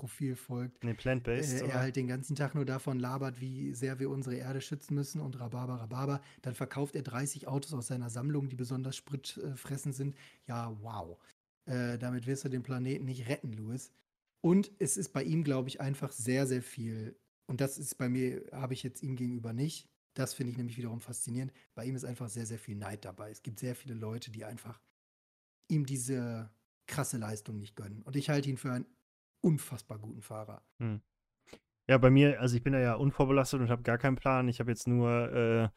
Profil folgt. Nee, plant-based. Äh, er halt den ganzen Tag nur davon labert, wie sehr wir unsere Erde schützen müssen und Rhabarber, Rhabarber. Dann verkauft er 30 Autos aus seiner Sammlung, die besonders spritfressend sind. Ja, wow. Äh, damit wirst du den Planeten nicht retten, Louis. Und es ist bei ihm, glaube ich, einfach sehr, sehr viel. Und das ist bei mir, habe ich jetzt ihm gegenüber nicht. Das finde ich nämlich wiederum faszinierend. Bei ihm ist einfach sehr, sehr viel Neid dabei. Es gibt sehr viele Leute, die einfach ihm diese krasse Leistung nicht gönnen. Und ich halte ihn für einen unfassbar guten Fahrer. Hm. Ja, bei mir, also ich bin ja unvorbelastet und habe gar keinen Plan. Ich habe jetzt nur äh,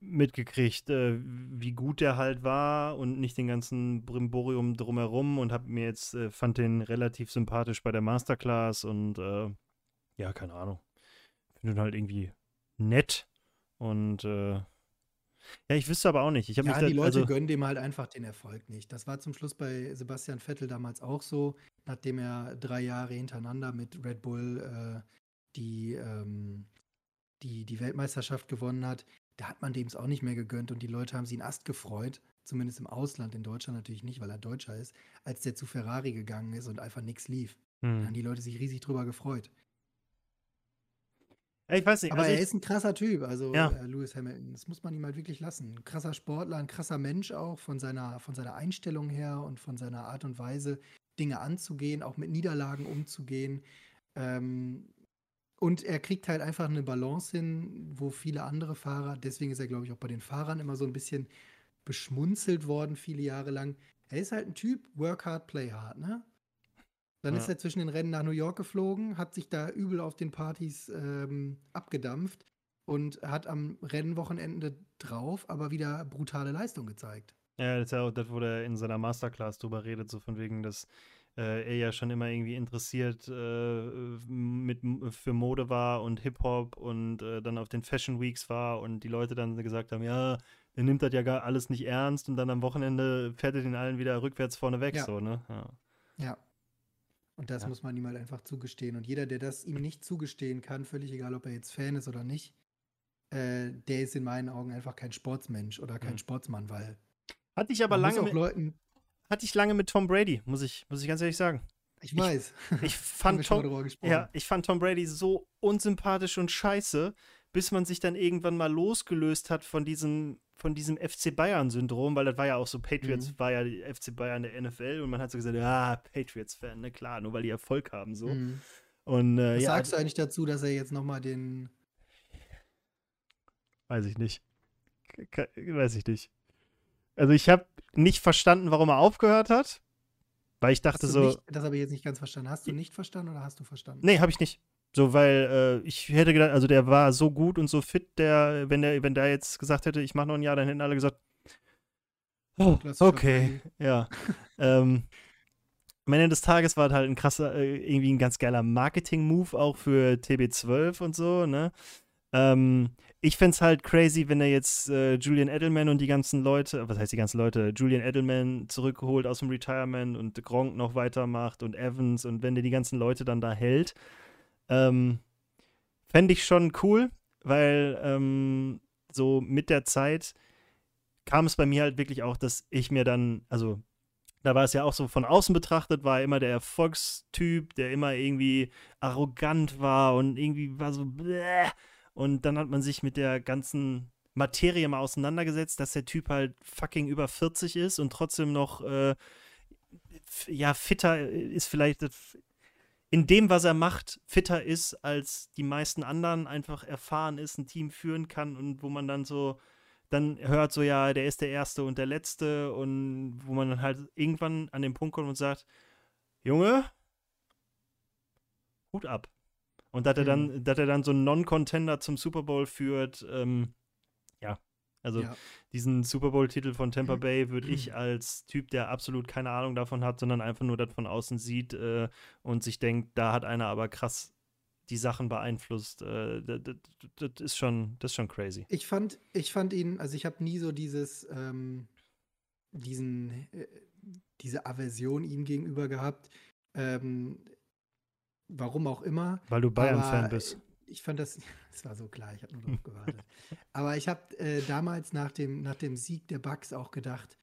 mitgekriegt, äh, wie gut der halt war und nicht den ganzen Brimborium drumherum und habe mir jetzt, äh, fand den relativ sympathisch bei der Masterclass und äh, ja, keine Ahnung. Finde ihn halt irgendwie nett und äh, ja, ich wüsste aber auch nicht. Ich ja, mich die Leute also gönnen dem halt einfach den Erfolg nicht. Das war zum Schluss bei Sebastian Vettel damals auch so, nachdem er drei Jahre hintereinander mit Red Bull äh, die, ähm, die, die Weltmeisterschaft gewonnen hat. Da hat man dem es auch nicht mehr gegönnt und die Leute haben sich in Ast gefreut, zumindest im Ausland, in Deutschland natürlich nicht, weil er Deutscher ist, als der zu Ferrari gegangen ist und einfach nichts lief. Hm. Da haben die Leute sich riesig drüber gefreut. Ich weiß nicht. Aber also er ist ein krasser Typ, also ja. äh, Lewis Hamilton. Das muss man ihm halt wirklich lassen. Ein krasser Sportler, ein krasser Mensch auch von seiner, von seiner Einstellung her und von seiner Art und Weise, Dinge anzugehen, auch mit Niederlagen umzugehen. Ähm, und er kriegt halt einfach eine Balance hin, wo viele andere Fahrer, deswegen ist er, glaube ich, auch bei den Fahrern immer so ein bisschen beschmunzelt worden, viele Jahre lang. Er ist halt ein Typ, work hard, play hard, ne? Dann ja. ist er zwischen den Rennen nach New York geflogen, hat sich da übel auf den Partys ähm, abgedampft und hat am Rennwochenende drauf aber wieder brutale Leistung gezeigt. Ja, das ist ja auch das, wo er in seiner Masterclass drüber redet, so von wegen, dass äh, er ja schon immer irgendwie interessiert äh, mit, für Mode war und Hip-Hop und äh, dann auf den Fashion Weeks war und die Leute dann gesagt haben, ja, er nimmt das ja gar alles nicht ernst und dann am Wochenende fährt er den allen wieder rückwärts vorne weg, ja. so, ne? Ja. ja. Und das ja. muss man ihm halt einfach zugestehen. Und jeder, der das ihm nicht zugestehen kann, völlig egal, ob er jetzt Fan ist oder nicht, äh, der ist in meinen Augen einfach kein Sportsmensch oder kein mhm. Sportsmann, weil. Hatte ich aber lange mit, Leuten, hatte ich lange mit Tom Brady, muss ich, muss ich ganz ehrlich sagen. Ich weiß. Ich, ich fand Tom, ja, ich fand Tom Brady so unsympathisch und scheiße, bis man sich dann irgendwann mal losgelöst hat von diesem von diesem FC Bayern-Syndrom, weil das war ja auch so, Patriots mhm. war ja die FC Bayern der NFL und man hat so gesagt, ja, Patriots-Fan, ne, klar, nur weil die Erfolg haben, so. Mhm. Und, äh, Was ja, sagst du eigentlich dazu, dass er jetzt nochmal den. Weiß ich nicht. Weiß ich nicht. Also, ich habe nicht verstanden, warum er aufgehört hat, weil ich dachte so. Nicht, das habe ich jetzt nicht ganz verstanden. Hast du nicht verstanden oder hast du verstanden? Nee, habe ich nicht. So, weil äh, ich hätte gedacht, also der war so gut und so fit, der, wenn der, wenn der jetzt gesagt hätte, ich mache noch ein Jahr, dann hätten alle gesagt, oh, okay, ja. ähm, am Ende des Tages war es halt ein krasser, äh, irgendwie ein ganz geiler Marketing-Move auch für TB12 und so, ne? Ähm, ich fände es halt crazy, wenn er jetzt äh, Julian Edelman und die ganzen Leute, was heißt die ganzen Leute, Julian Edelman zurückholt aus dem Retirement und Gronk noch weitermacht und Evans und wenn der die ganzen Leute dann da hält ähm, Fände ich schon cool, weil ähm, so mit der Zeit kam es bei mir halt wirklich auch, dass ich mir dann, also da war es ja auch so von außen betrachtet, war er immer der Erfolgstyp, der immer irgendwie arrogant war und irgendwie war so bläh. Und dann hat man sich mit der ganzen Materie mal auseinandergesetzt, dass der Typ halt fucking über 40 ist und trotzdem noch äh, ja fitter ist vielleicht in dem, was er macht, fitter ist als die meisten anderen, einfach erfahren ist, ein Team führen kann und wo man dann so dann hört so, ja, der ist der Erste und der Letzte und wo man dann halt irgendwann an den Punkt kommt und sagt, Junge, Hut ab. Und dass er dann, mhm. dass er dann so einen Non-Contender zum Super Bowl führt, ähm, also ja. diesen Super Bowl-Titel von Tampa mhm. Bay würde ich als Typ, der absolut keine Ahnung davon hat, sondern einfach nur das von außen sieht äh, und sich denkt, da hat einer aber krass die Sachen beeinflusst. Äh, das, das, das, ist schon, das ist schon crazy. Ich fand, ich fand ihn, also ich habe nie so dieses, ähm, diesen, äh, diese Aversion ihm gegenüber gehabt. Ähm, warum auch immer. Weil du Bayern-Fan bist ich fand das, das war so klar, ich habe nur darauf gewartet. Aber ich habe äh, damals nach dem, nach dem Sieg der Bucks auch gedacht,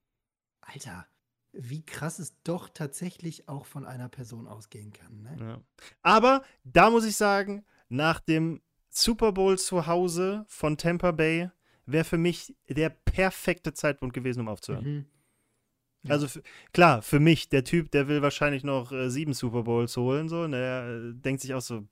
Alter, wie krass es doch tatsächlich auch von einer Person ausgehen kann. Ne? Ja. Aber da muss ich sagen, nach dem Super Bowl zu Hause von Tampa Bay wäre für mich der perfekte Zeitpunkt gewesen, um aufzuhören. Mhm. Ja. Also klar, für mich, der Typ, der will wahrscheinlich noch äh, sieben Super Bowls holen, so, und er äh, denkt sich auch so,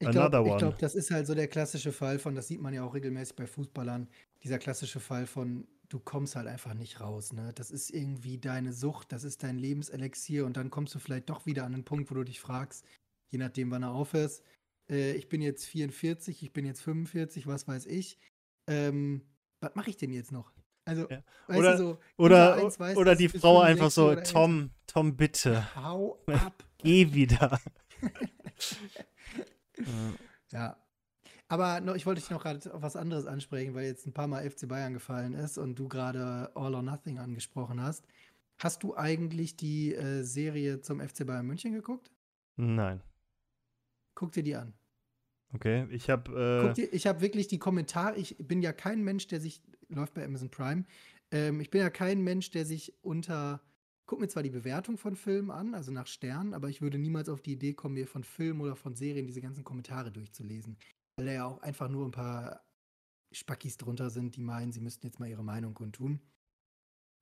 Ich Another glaube, one. glaub, das ist halt so der klassische Fall von, das sieht man ja auch regelmäßig bei Fußballern, dieser klassische Fall von, du kommst halt einfach nicht raus. Ne? Das ist irgendwie deine Sucht, das ist dein Lebenselixier und dann kommst du vielleicht doch wieder an einen Punkt, wo du dich fragst, je nachdem, wann du aufhörst, äh, ich bin jetzt 44, ich bin jetzt 45, was weiß ich. Ähm, was mache ich denn jetzt noch? Also, Ja. weißt Oder- du, so, Oder, weiß, oder die Frau einfach 65 so, Tom, Tom, bitte, Hau ab. geh wieder. Ja. Aber noch, ich wollte dich noch gerade auf was anderes ansprechen, weil jetzt ein paar Mal FC Bayern gefallen ist und du gerade All or Nothing angesprochen hast. Hast du eigentlich die äh, Serie zum FC Bayern München geguckt? Nein. Guck dir die an. Okay, ich habe, dir, ich habe wirklich die Kommentare. Ich bin ja kein Mensch, der sich. Läuft bei Amazon Prime. Ähm, ich bin ja kein Mensch, der sich unter. Guck mir zwar die Bewertung von Filmen an, also nach Sternen, aber ich würde niemals auf die Idee kommen, mir von Filmen oder von Serien diese ganzen Kommentare durchzulesen. Weil da ja auch einfach nur ein paar Spackis drunter sind, die meinen, sie müssten jetzt mal ihre Meinung kundtun.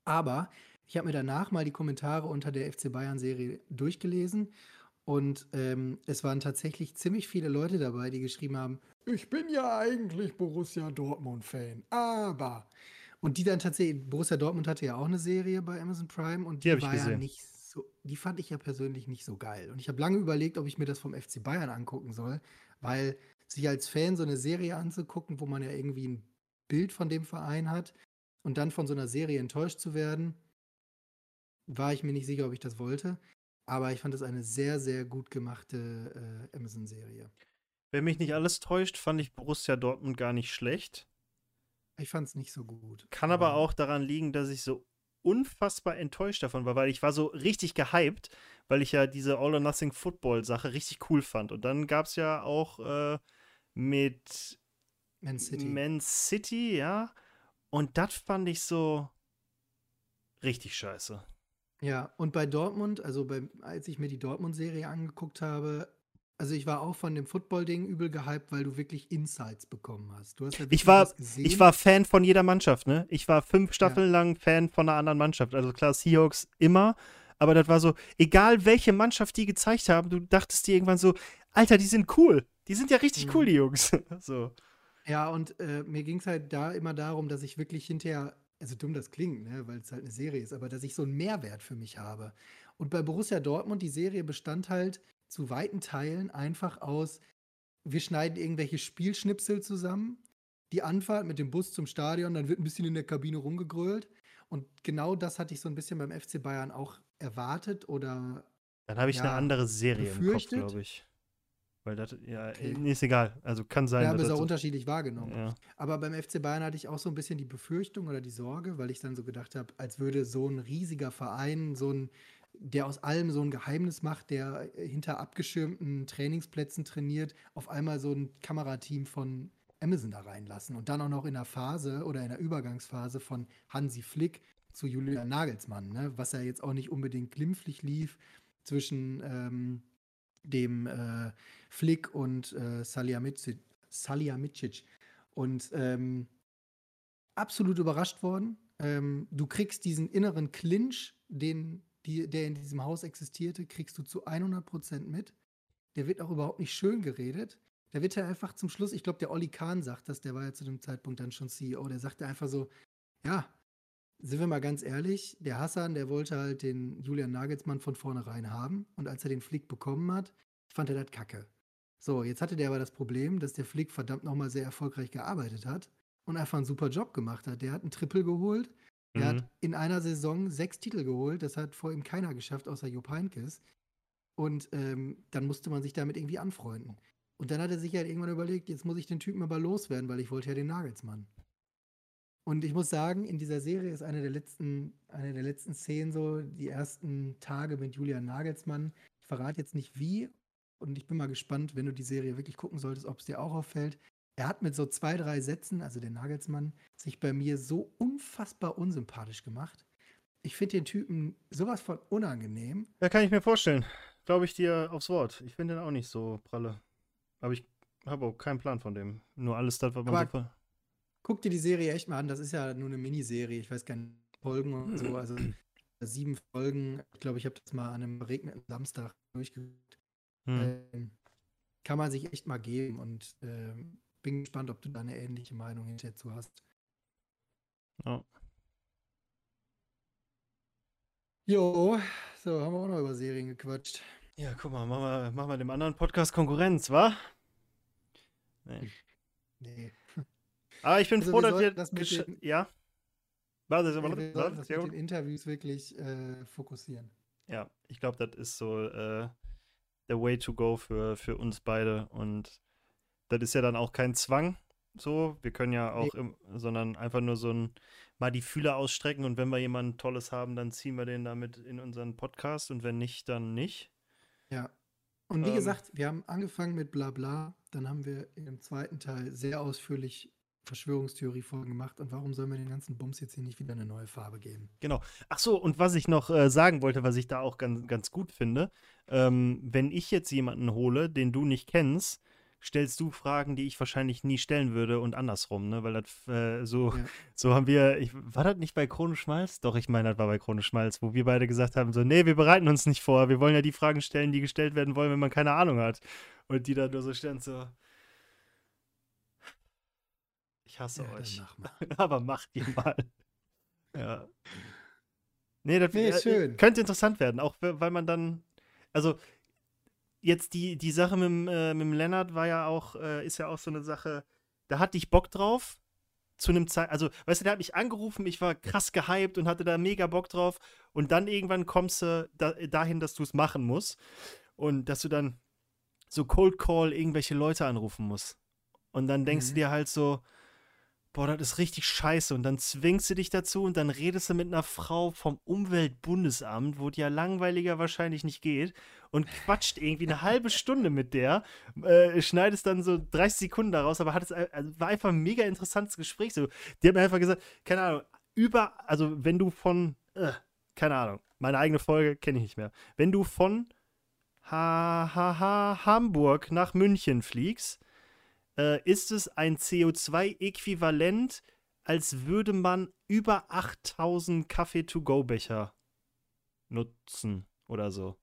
Aber ich habe mir danach mal die Kommentare unter der FC Bayern-Serie durchgelesen und ähm, es waren tatsächlich ziemlich viele Leute dabei, die geschrieben haben, ich bin ja eigentlich Borussia Dortmund-Fan, aber. Und die dann tatsächlich, Borussia Dortmund hatte ja auch eine Serie bei Amazon Prime und Die die, war ja nicht so, die fand ich ja persönlich nicht so geil. Und ich habe lange überlegt, ob ich mir das vom FC Bayern angucken soll, weil sich als Fan so eine Serie anzugucken, wo man ja irgendwie ein Bild von dem Verein hat und dann von so einer Serie enttäuscht zu werden, war ich mir nicht sicher, ob ich das wollte. Aber ich fand es eine sehr, sehr gut gemachte äh, Amazon-Serie. wenn mich nicht alles täuscht, fand ich Borussia Dortmund gar nicht schlecht. Ich fand es nicht so gut. Kann aber auch daran liegen, dass ich so unfassbar enttäuscht davon war, weil ich war so richtig gehypt, weil ich ja diese All or Nothing Football Sache richtig cool fand. Und dann gab es ja auch äh, mit Man City. Man City, ja. Und das fand ich so richtig scheiße. Ja, und bei Dortmund, also bei, als ich mir die Dortmund-Serie angeguckt habe, also ich war auch von dem Football-Ding übel gehypt, weil du wirklich Insights bekommen hast. Du hast ja wirklich war-. Ich war Fan von jeder Mannschaft, ne? Ich war fünf Staffeln lang Fan von einer anderen Mannschaft. Also klar, Seahawks immer. Aber das war so, egal welche Mannschaft die gezeigt haben, du dachtest dir irgendwann so, Alter, die sind cool. Die sind ja richtig Mhm. cool, die Jungs. so. Ja, und äh, mir ging es halt da immer darum, dass ich wirklich hinterher, also dumm das klingt, ne, weil es halt eine Serie ist, aber dass ich so einen Mehrwert für mich habe. Und bei Borussia Dortmund, die Serie bestand halt zu weiten Teilen einfach aus, wir schneiden irgendwelche Spielschnipsel zusammen, die Anfahrt mit dem Bus zum Stadion, dann wird ein bisschen in der Kabine rumgegrölt. Und genau das hatte ich so ein bisschen beim FC Bayern auch erwartet oder Dann habe ich eine Ja, andere Serie im Kopf, befürchtet. glaube ich. Weil das, ja, Okay. nee, ist egal. Also kann sein, wir haben es auch so, unterschiedlich wahrgenommen. ja. Aber beim FC Bayern hatte ich auch so ein bisschen die Befürchtung oder die Sorge, weil ich dann so gedacht habe, als würde so ein riesiger Verein, so ein, der aus allem so ein Geheimnis macht, der äh, hinter abgeschirmten Trainingsplätzen trainiert, auf einmal so ein Kamerateam von Amazon da reinlassen und dann auch noch in der Phase oder in der Übergangsphase von Hansi Flick zu Julian Nagelsmann, ne? was ja jetzt auch nicht unbedingt glimpflich lief zwischen ähm, dem äh, Flick und äh, Salihamidzic. Und ähm, absolut überrascht worden. Ähm, du kriegst diesen inneren Clinch, den, die, der in diesem Haus existierte, kriegst du zu 100% mit. Der wird auch überhaupt nicht schön geredet. Da wird er einfach zum Schluss, ich glaube, der Olli Kahn sagt das, der war ja zu dem Zeitpunkt dann schon CEO, der sagte einfach so, ja, sind wir mal ganz ehrlich, der Hassan, der wollte halt den Julian Nagelsmann von vornherein haben und als er den Flick bekommen hat, fand er das kacke. So, jetzt hatte der aber das Problem, dass der Flick verdammt nochmal sehr erfolgreich gearbeitet hat und einfach einen super Job gemacht hat. Der hat einen Triple geholt, der Mhm. hat in einer Saison sechs Titel geholt, das hat vor ihm keiner geschafft, außer Jupp Heynckes. Und ähm, dann musste man sich damit irgendwie anfreunden. Und dann hat er sich halt irgendwann überlegt, jetzt muss ich den Typen aber loswerden, weil ich wollte ja den Nagelsmann. Und ich muss sagen, in dieser Serie ist eine der letzten, eine der letzten Szenen so, die ersten Tage mit Julian Nagelsmann. Ich verrate jetzt nicht wie und ich bin mal gespannt, wenn du die Serie wirklich gucken solltest, ob es dir auch auffällt. Er hat mit so zwei, drei Sätzen, also der Nagelsmann, sich bei mir so unfassbar unsympathisch gemacht. Ich finde den Typen sowas von unangenehm. ja, kann ich mir vorstellen. Glaube ich dir aufs Wort. Ich finde den auch nicht so pralle. Aber ich habe auch keinen Plan von dem. Nur alles das, was man Aber- so. Guck dir die Serie echt mal an. Das ist ja nur eine Miniserie. Ich weiß gar nicht, Folgen und so. Also sieben Folgen. Ich glaube, ich habe das mal an einem verregneten Samstag durchgeguckt. Hm. Ähm, kann man sich echt mal geben und ähm, bin gespannt, ob du da eine ähnliche Meinung hinterher zu hast. Ja. Jo, so, haben wir auch noch über Serien gequatscht. Ja, guck mal, machen wir, machen wir dem anderen Podcast Konkurrenz, wa? Nee. Nee. Aber ich bin Also froh, dass wir. das mit den- ja. Warte, warte, wir sollten das sehr mit den Interviews wirklich äh, fokussieren. Ja, ich glaube, das ist so äh, der Way to go für, für uns beide. Und das ist ja dann auch kein Zwang. So, wir können ja auch, im, sondern einfach nur so ein mal die Fühler ausstrecken und wenn wir jemanden Tolles haben, dann ziehen wir den damit in unseren Podcast und wenn nicht, dann nicht. Ja. Und wie Ähm. gesagt, wir haben angefangen mit Blabla, dann haben wir im zweiten Teil sehr ausführlich Verschwörungstheorie-Folgen gemacht. Und warum sollen wir den ganzen Bums jetzt hier nicht wieder eine neue Farbe geben? Ach so, und was ich noch äh, sagen wollte, was ich da auch ganz, ganz gut finde, ähm, wenn ich jetzt jemanden hole, den du nicht kennst, stellst du Fragen, die ich wahrscheinlich nie stellen würde und andersrum, ne? Weil das äh, so, Ja. so haben wir, ich, war das nicht bei Krone Schmalz? Doch, ich meine, das war bei Krone Schmalz, wo wir beide gesagt haben, so, nee, wir bereiten uns nicht vor, wir wollen ja die Fragen stellen, die gestellt werden wollen, wenn man keine Ahnung hat. Und die da nur so stellen, so, ich hasse Ja, dann euch. mach. Aber macht ihr mal. ja. Nee, das Nee, schön. könnte interessant werden, auch we- weil man dann, also jetzt die, die Sache mit, dem, äh, mit dem Lennart war ja auch, äh, ist ja auch so eine Sache, da hatte ich Bock drauf, zu einem Zeit, also, weißt du, der hat mich angerufen, ich war krass gehypt und hatte da mega Bock drauf und dann irgendwann kommst du da, dahin, dass du es machen musst und dass du dann so Cold Call irgendwelche Leute anrufen musst. Und dann denkst du Mhm. dir halt so, boah, das ist richtig scheiße. Und dann zwingst du dich dazu und dann redest du mit einer Frau vom Umweltbundesamt, wo dir ja langweiliger wahrscheinlich nicht geht, und quatscht irgendwie eine halbe Stunde mit der, äh, schneidest dann so 30 Sekunden daraus, aber hat es, äh, also war einfach ein mega interessantes Gespräch. So, die hat mir einfach gesagt, keine Ahnung, über, also wenn du von, äh, keine Ahnung, meine eigene Folge kenne ich nicht mehr. Wenn du von ha, ha, ha, Hamburg nach München fliegst, äh, ist es ein CO2-Äquivalent, als würde man über 8000 Kaffee-to-go-Becher nutzen oder so.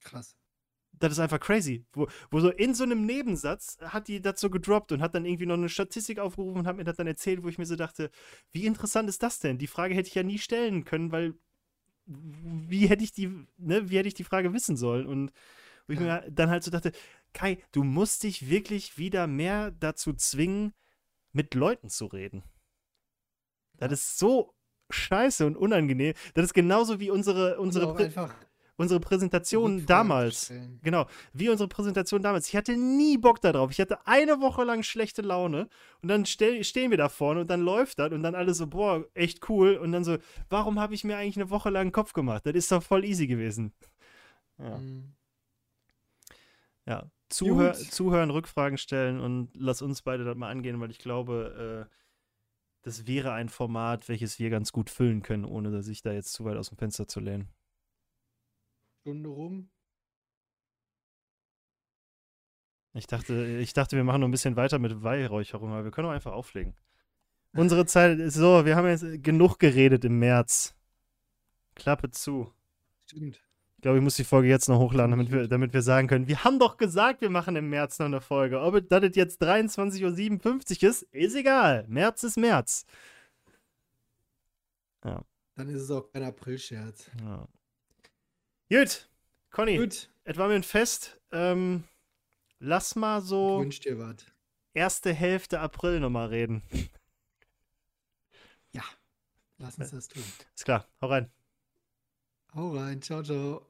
Krass. Das ist einfach crazy. Wo, wo so in so einem Nebensatz hat die das so gedroppt und hat dann irgendwie noch eine Statistik aufgerufen und hat mir das dann erzählt, wo ich mir so dachte, wie interessant ist das denn? Die Frage hätte ich ja nie stellen können, weil wie hätte ich die, ne, wie hätte ich die Frage wissen sollen? Und wo ich Ja. mir dann halt so dachte, Kai, du musst dich wirklich wieder mehr dazu zwingen, mit Leuten zu reden. Das ist so scheiße und unangenehm. Das ist genauso wie unsere, unsere, Prä unsere Präsentation damals. Genau, wie unsere Präsentation damals. Ich hatte nie Bock darauf. Ich hatte eine Woche lang schlechte Laune und dann stell, stehen wir da vorne und dann läuft das und dann alle so, boah, echt cool. Und dann so, warum habe ich mir eigentlich eine Woche lang einen Kopf gemacht? Das ist doch voll easy gewesen. Ja, Mhm. ja. Zuhör, Gut. zuhören, Rückfragen stellen und lass uns beide das mal angehen, weil ich glaube, äh, das wäre ein Format, welches wir ganz gut füllen können, ohne sich da jetzt zu weit aus dem Fenster zu lehnen. Stunde rum. Ich dachte, ich dachte, wir machen noch ein bisschen weiter mit Weihräucherung, aber wir können auch einfach auflegen. Unsere Zeit ist so, wir haben jetzt genug geredet im März. Klappe zu. Stimmt. Ich glaube, ich muss die Folge jetzt noch hochladen, damit wir, damit wir sagen können, wir haben doch gesagt, wir machen im März noch eine Folge. Ob das jetzt 23.57 Uhr ist, ist egal. März ist März. Dann ist es auch kein April-Scherz. Ja. Gut, Conny, Gut, es war mir ein Fest. Ähm, lass mal ich so wünsch dir was. erste Hälfte April nochmal reden. Lass uns das tun. Ist klar, hau rein. Hau rein. Ciao, ciao.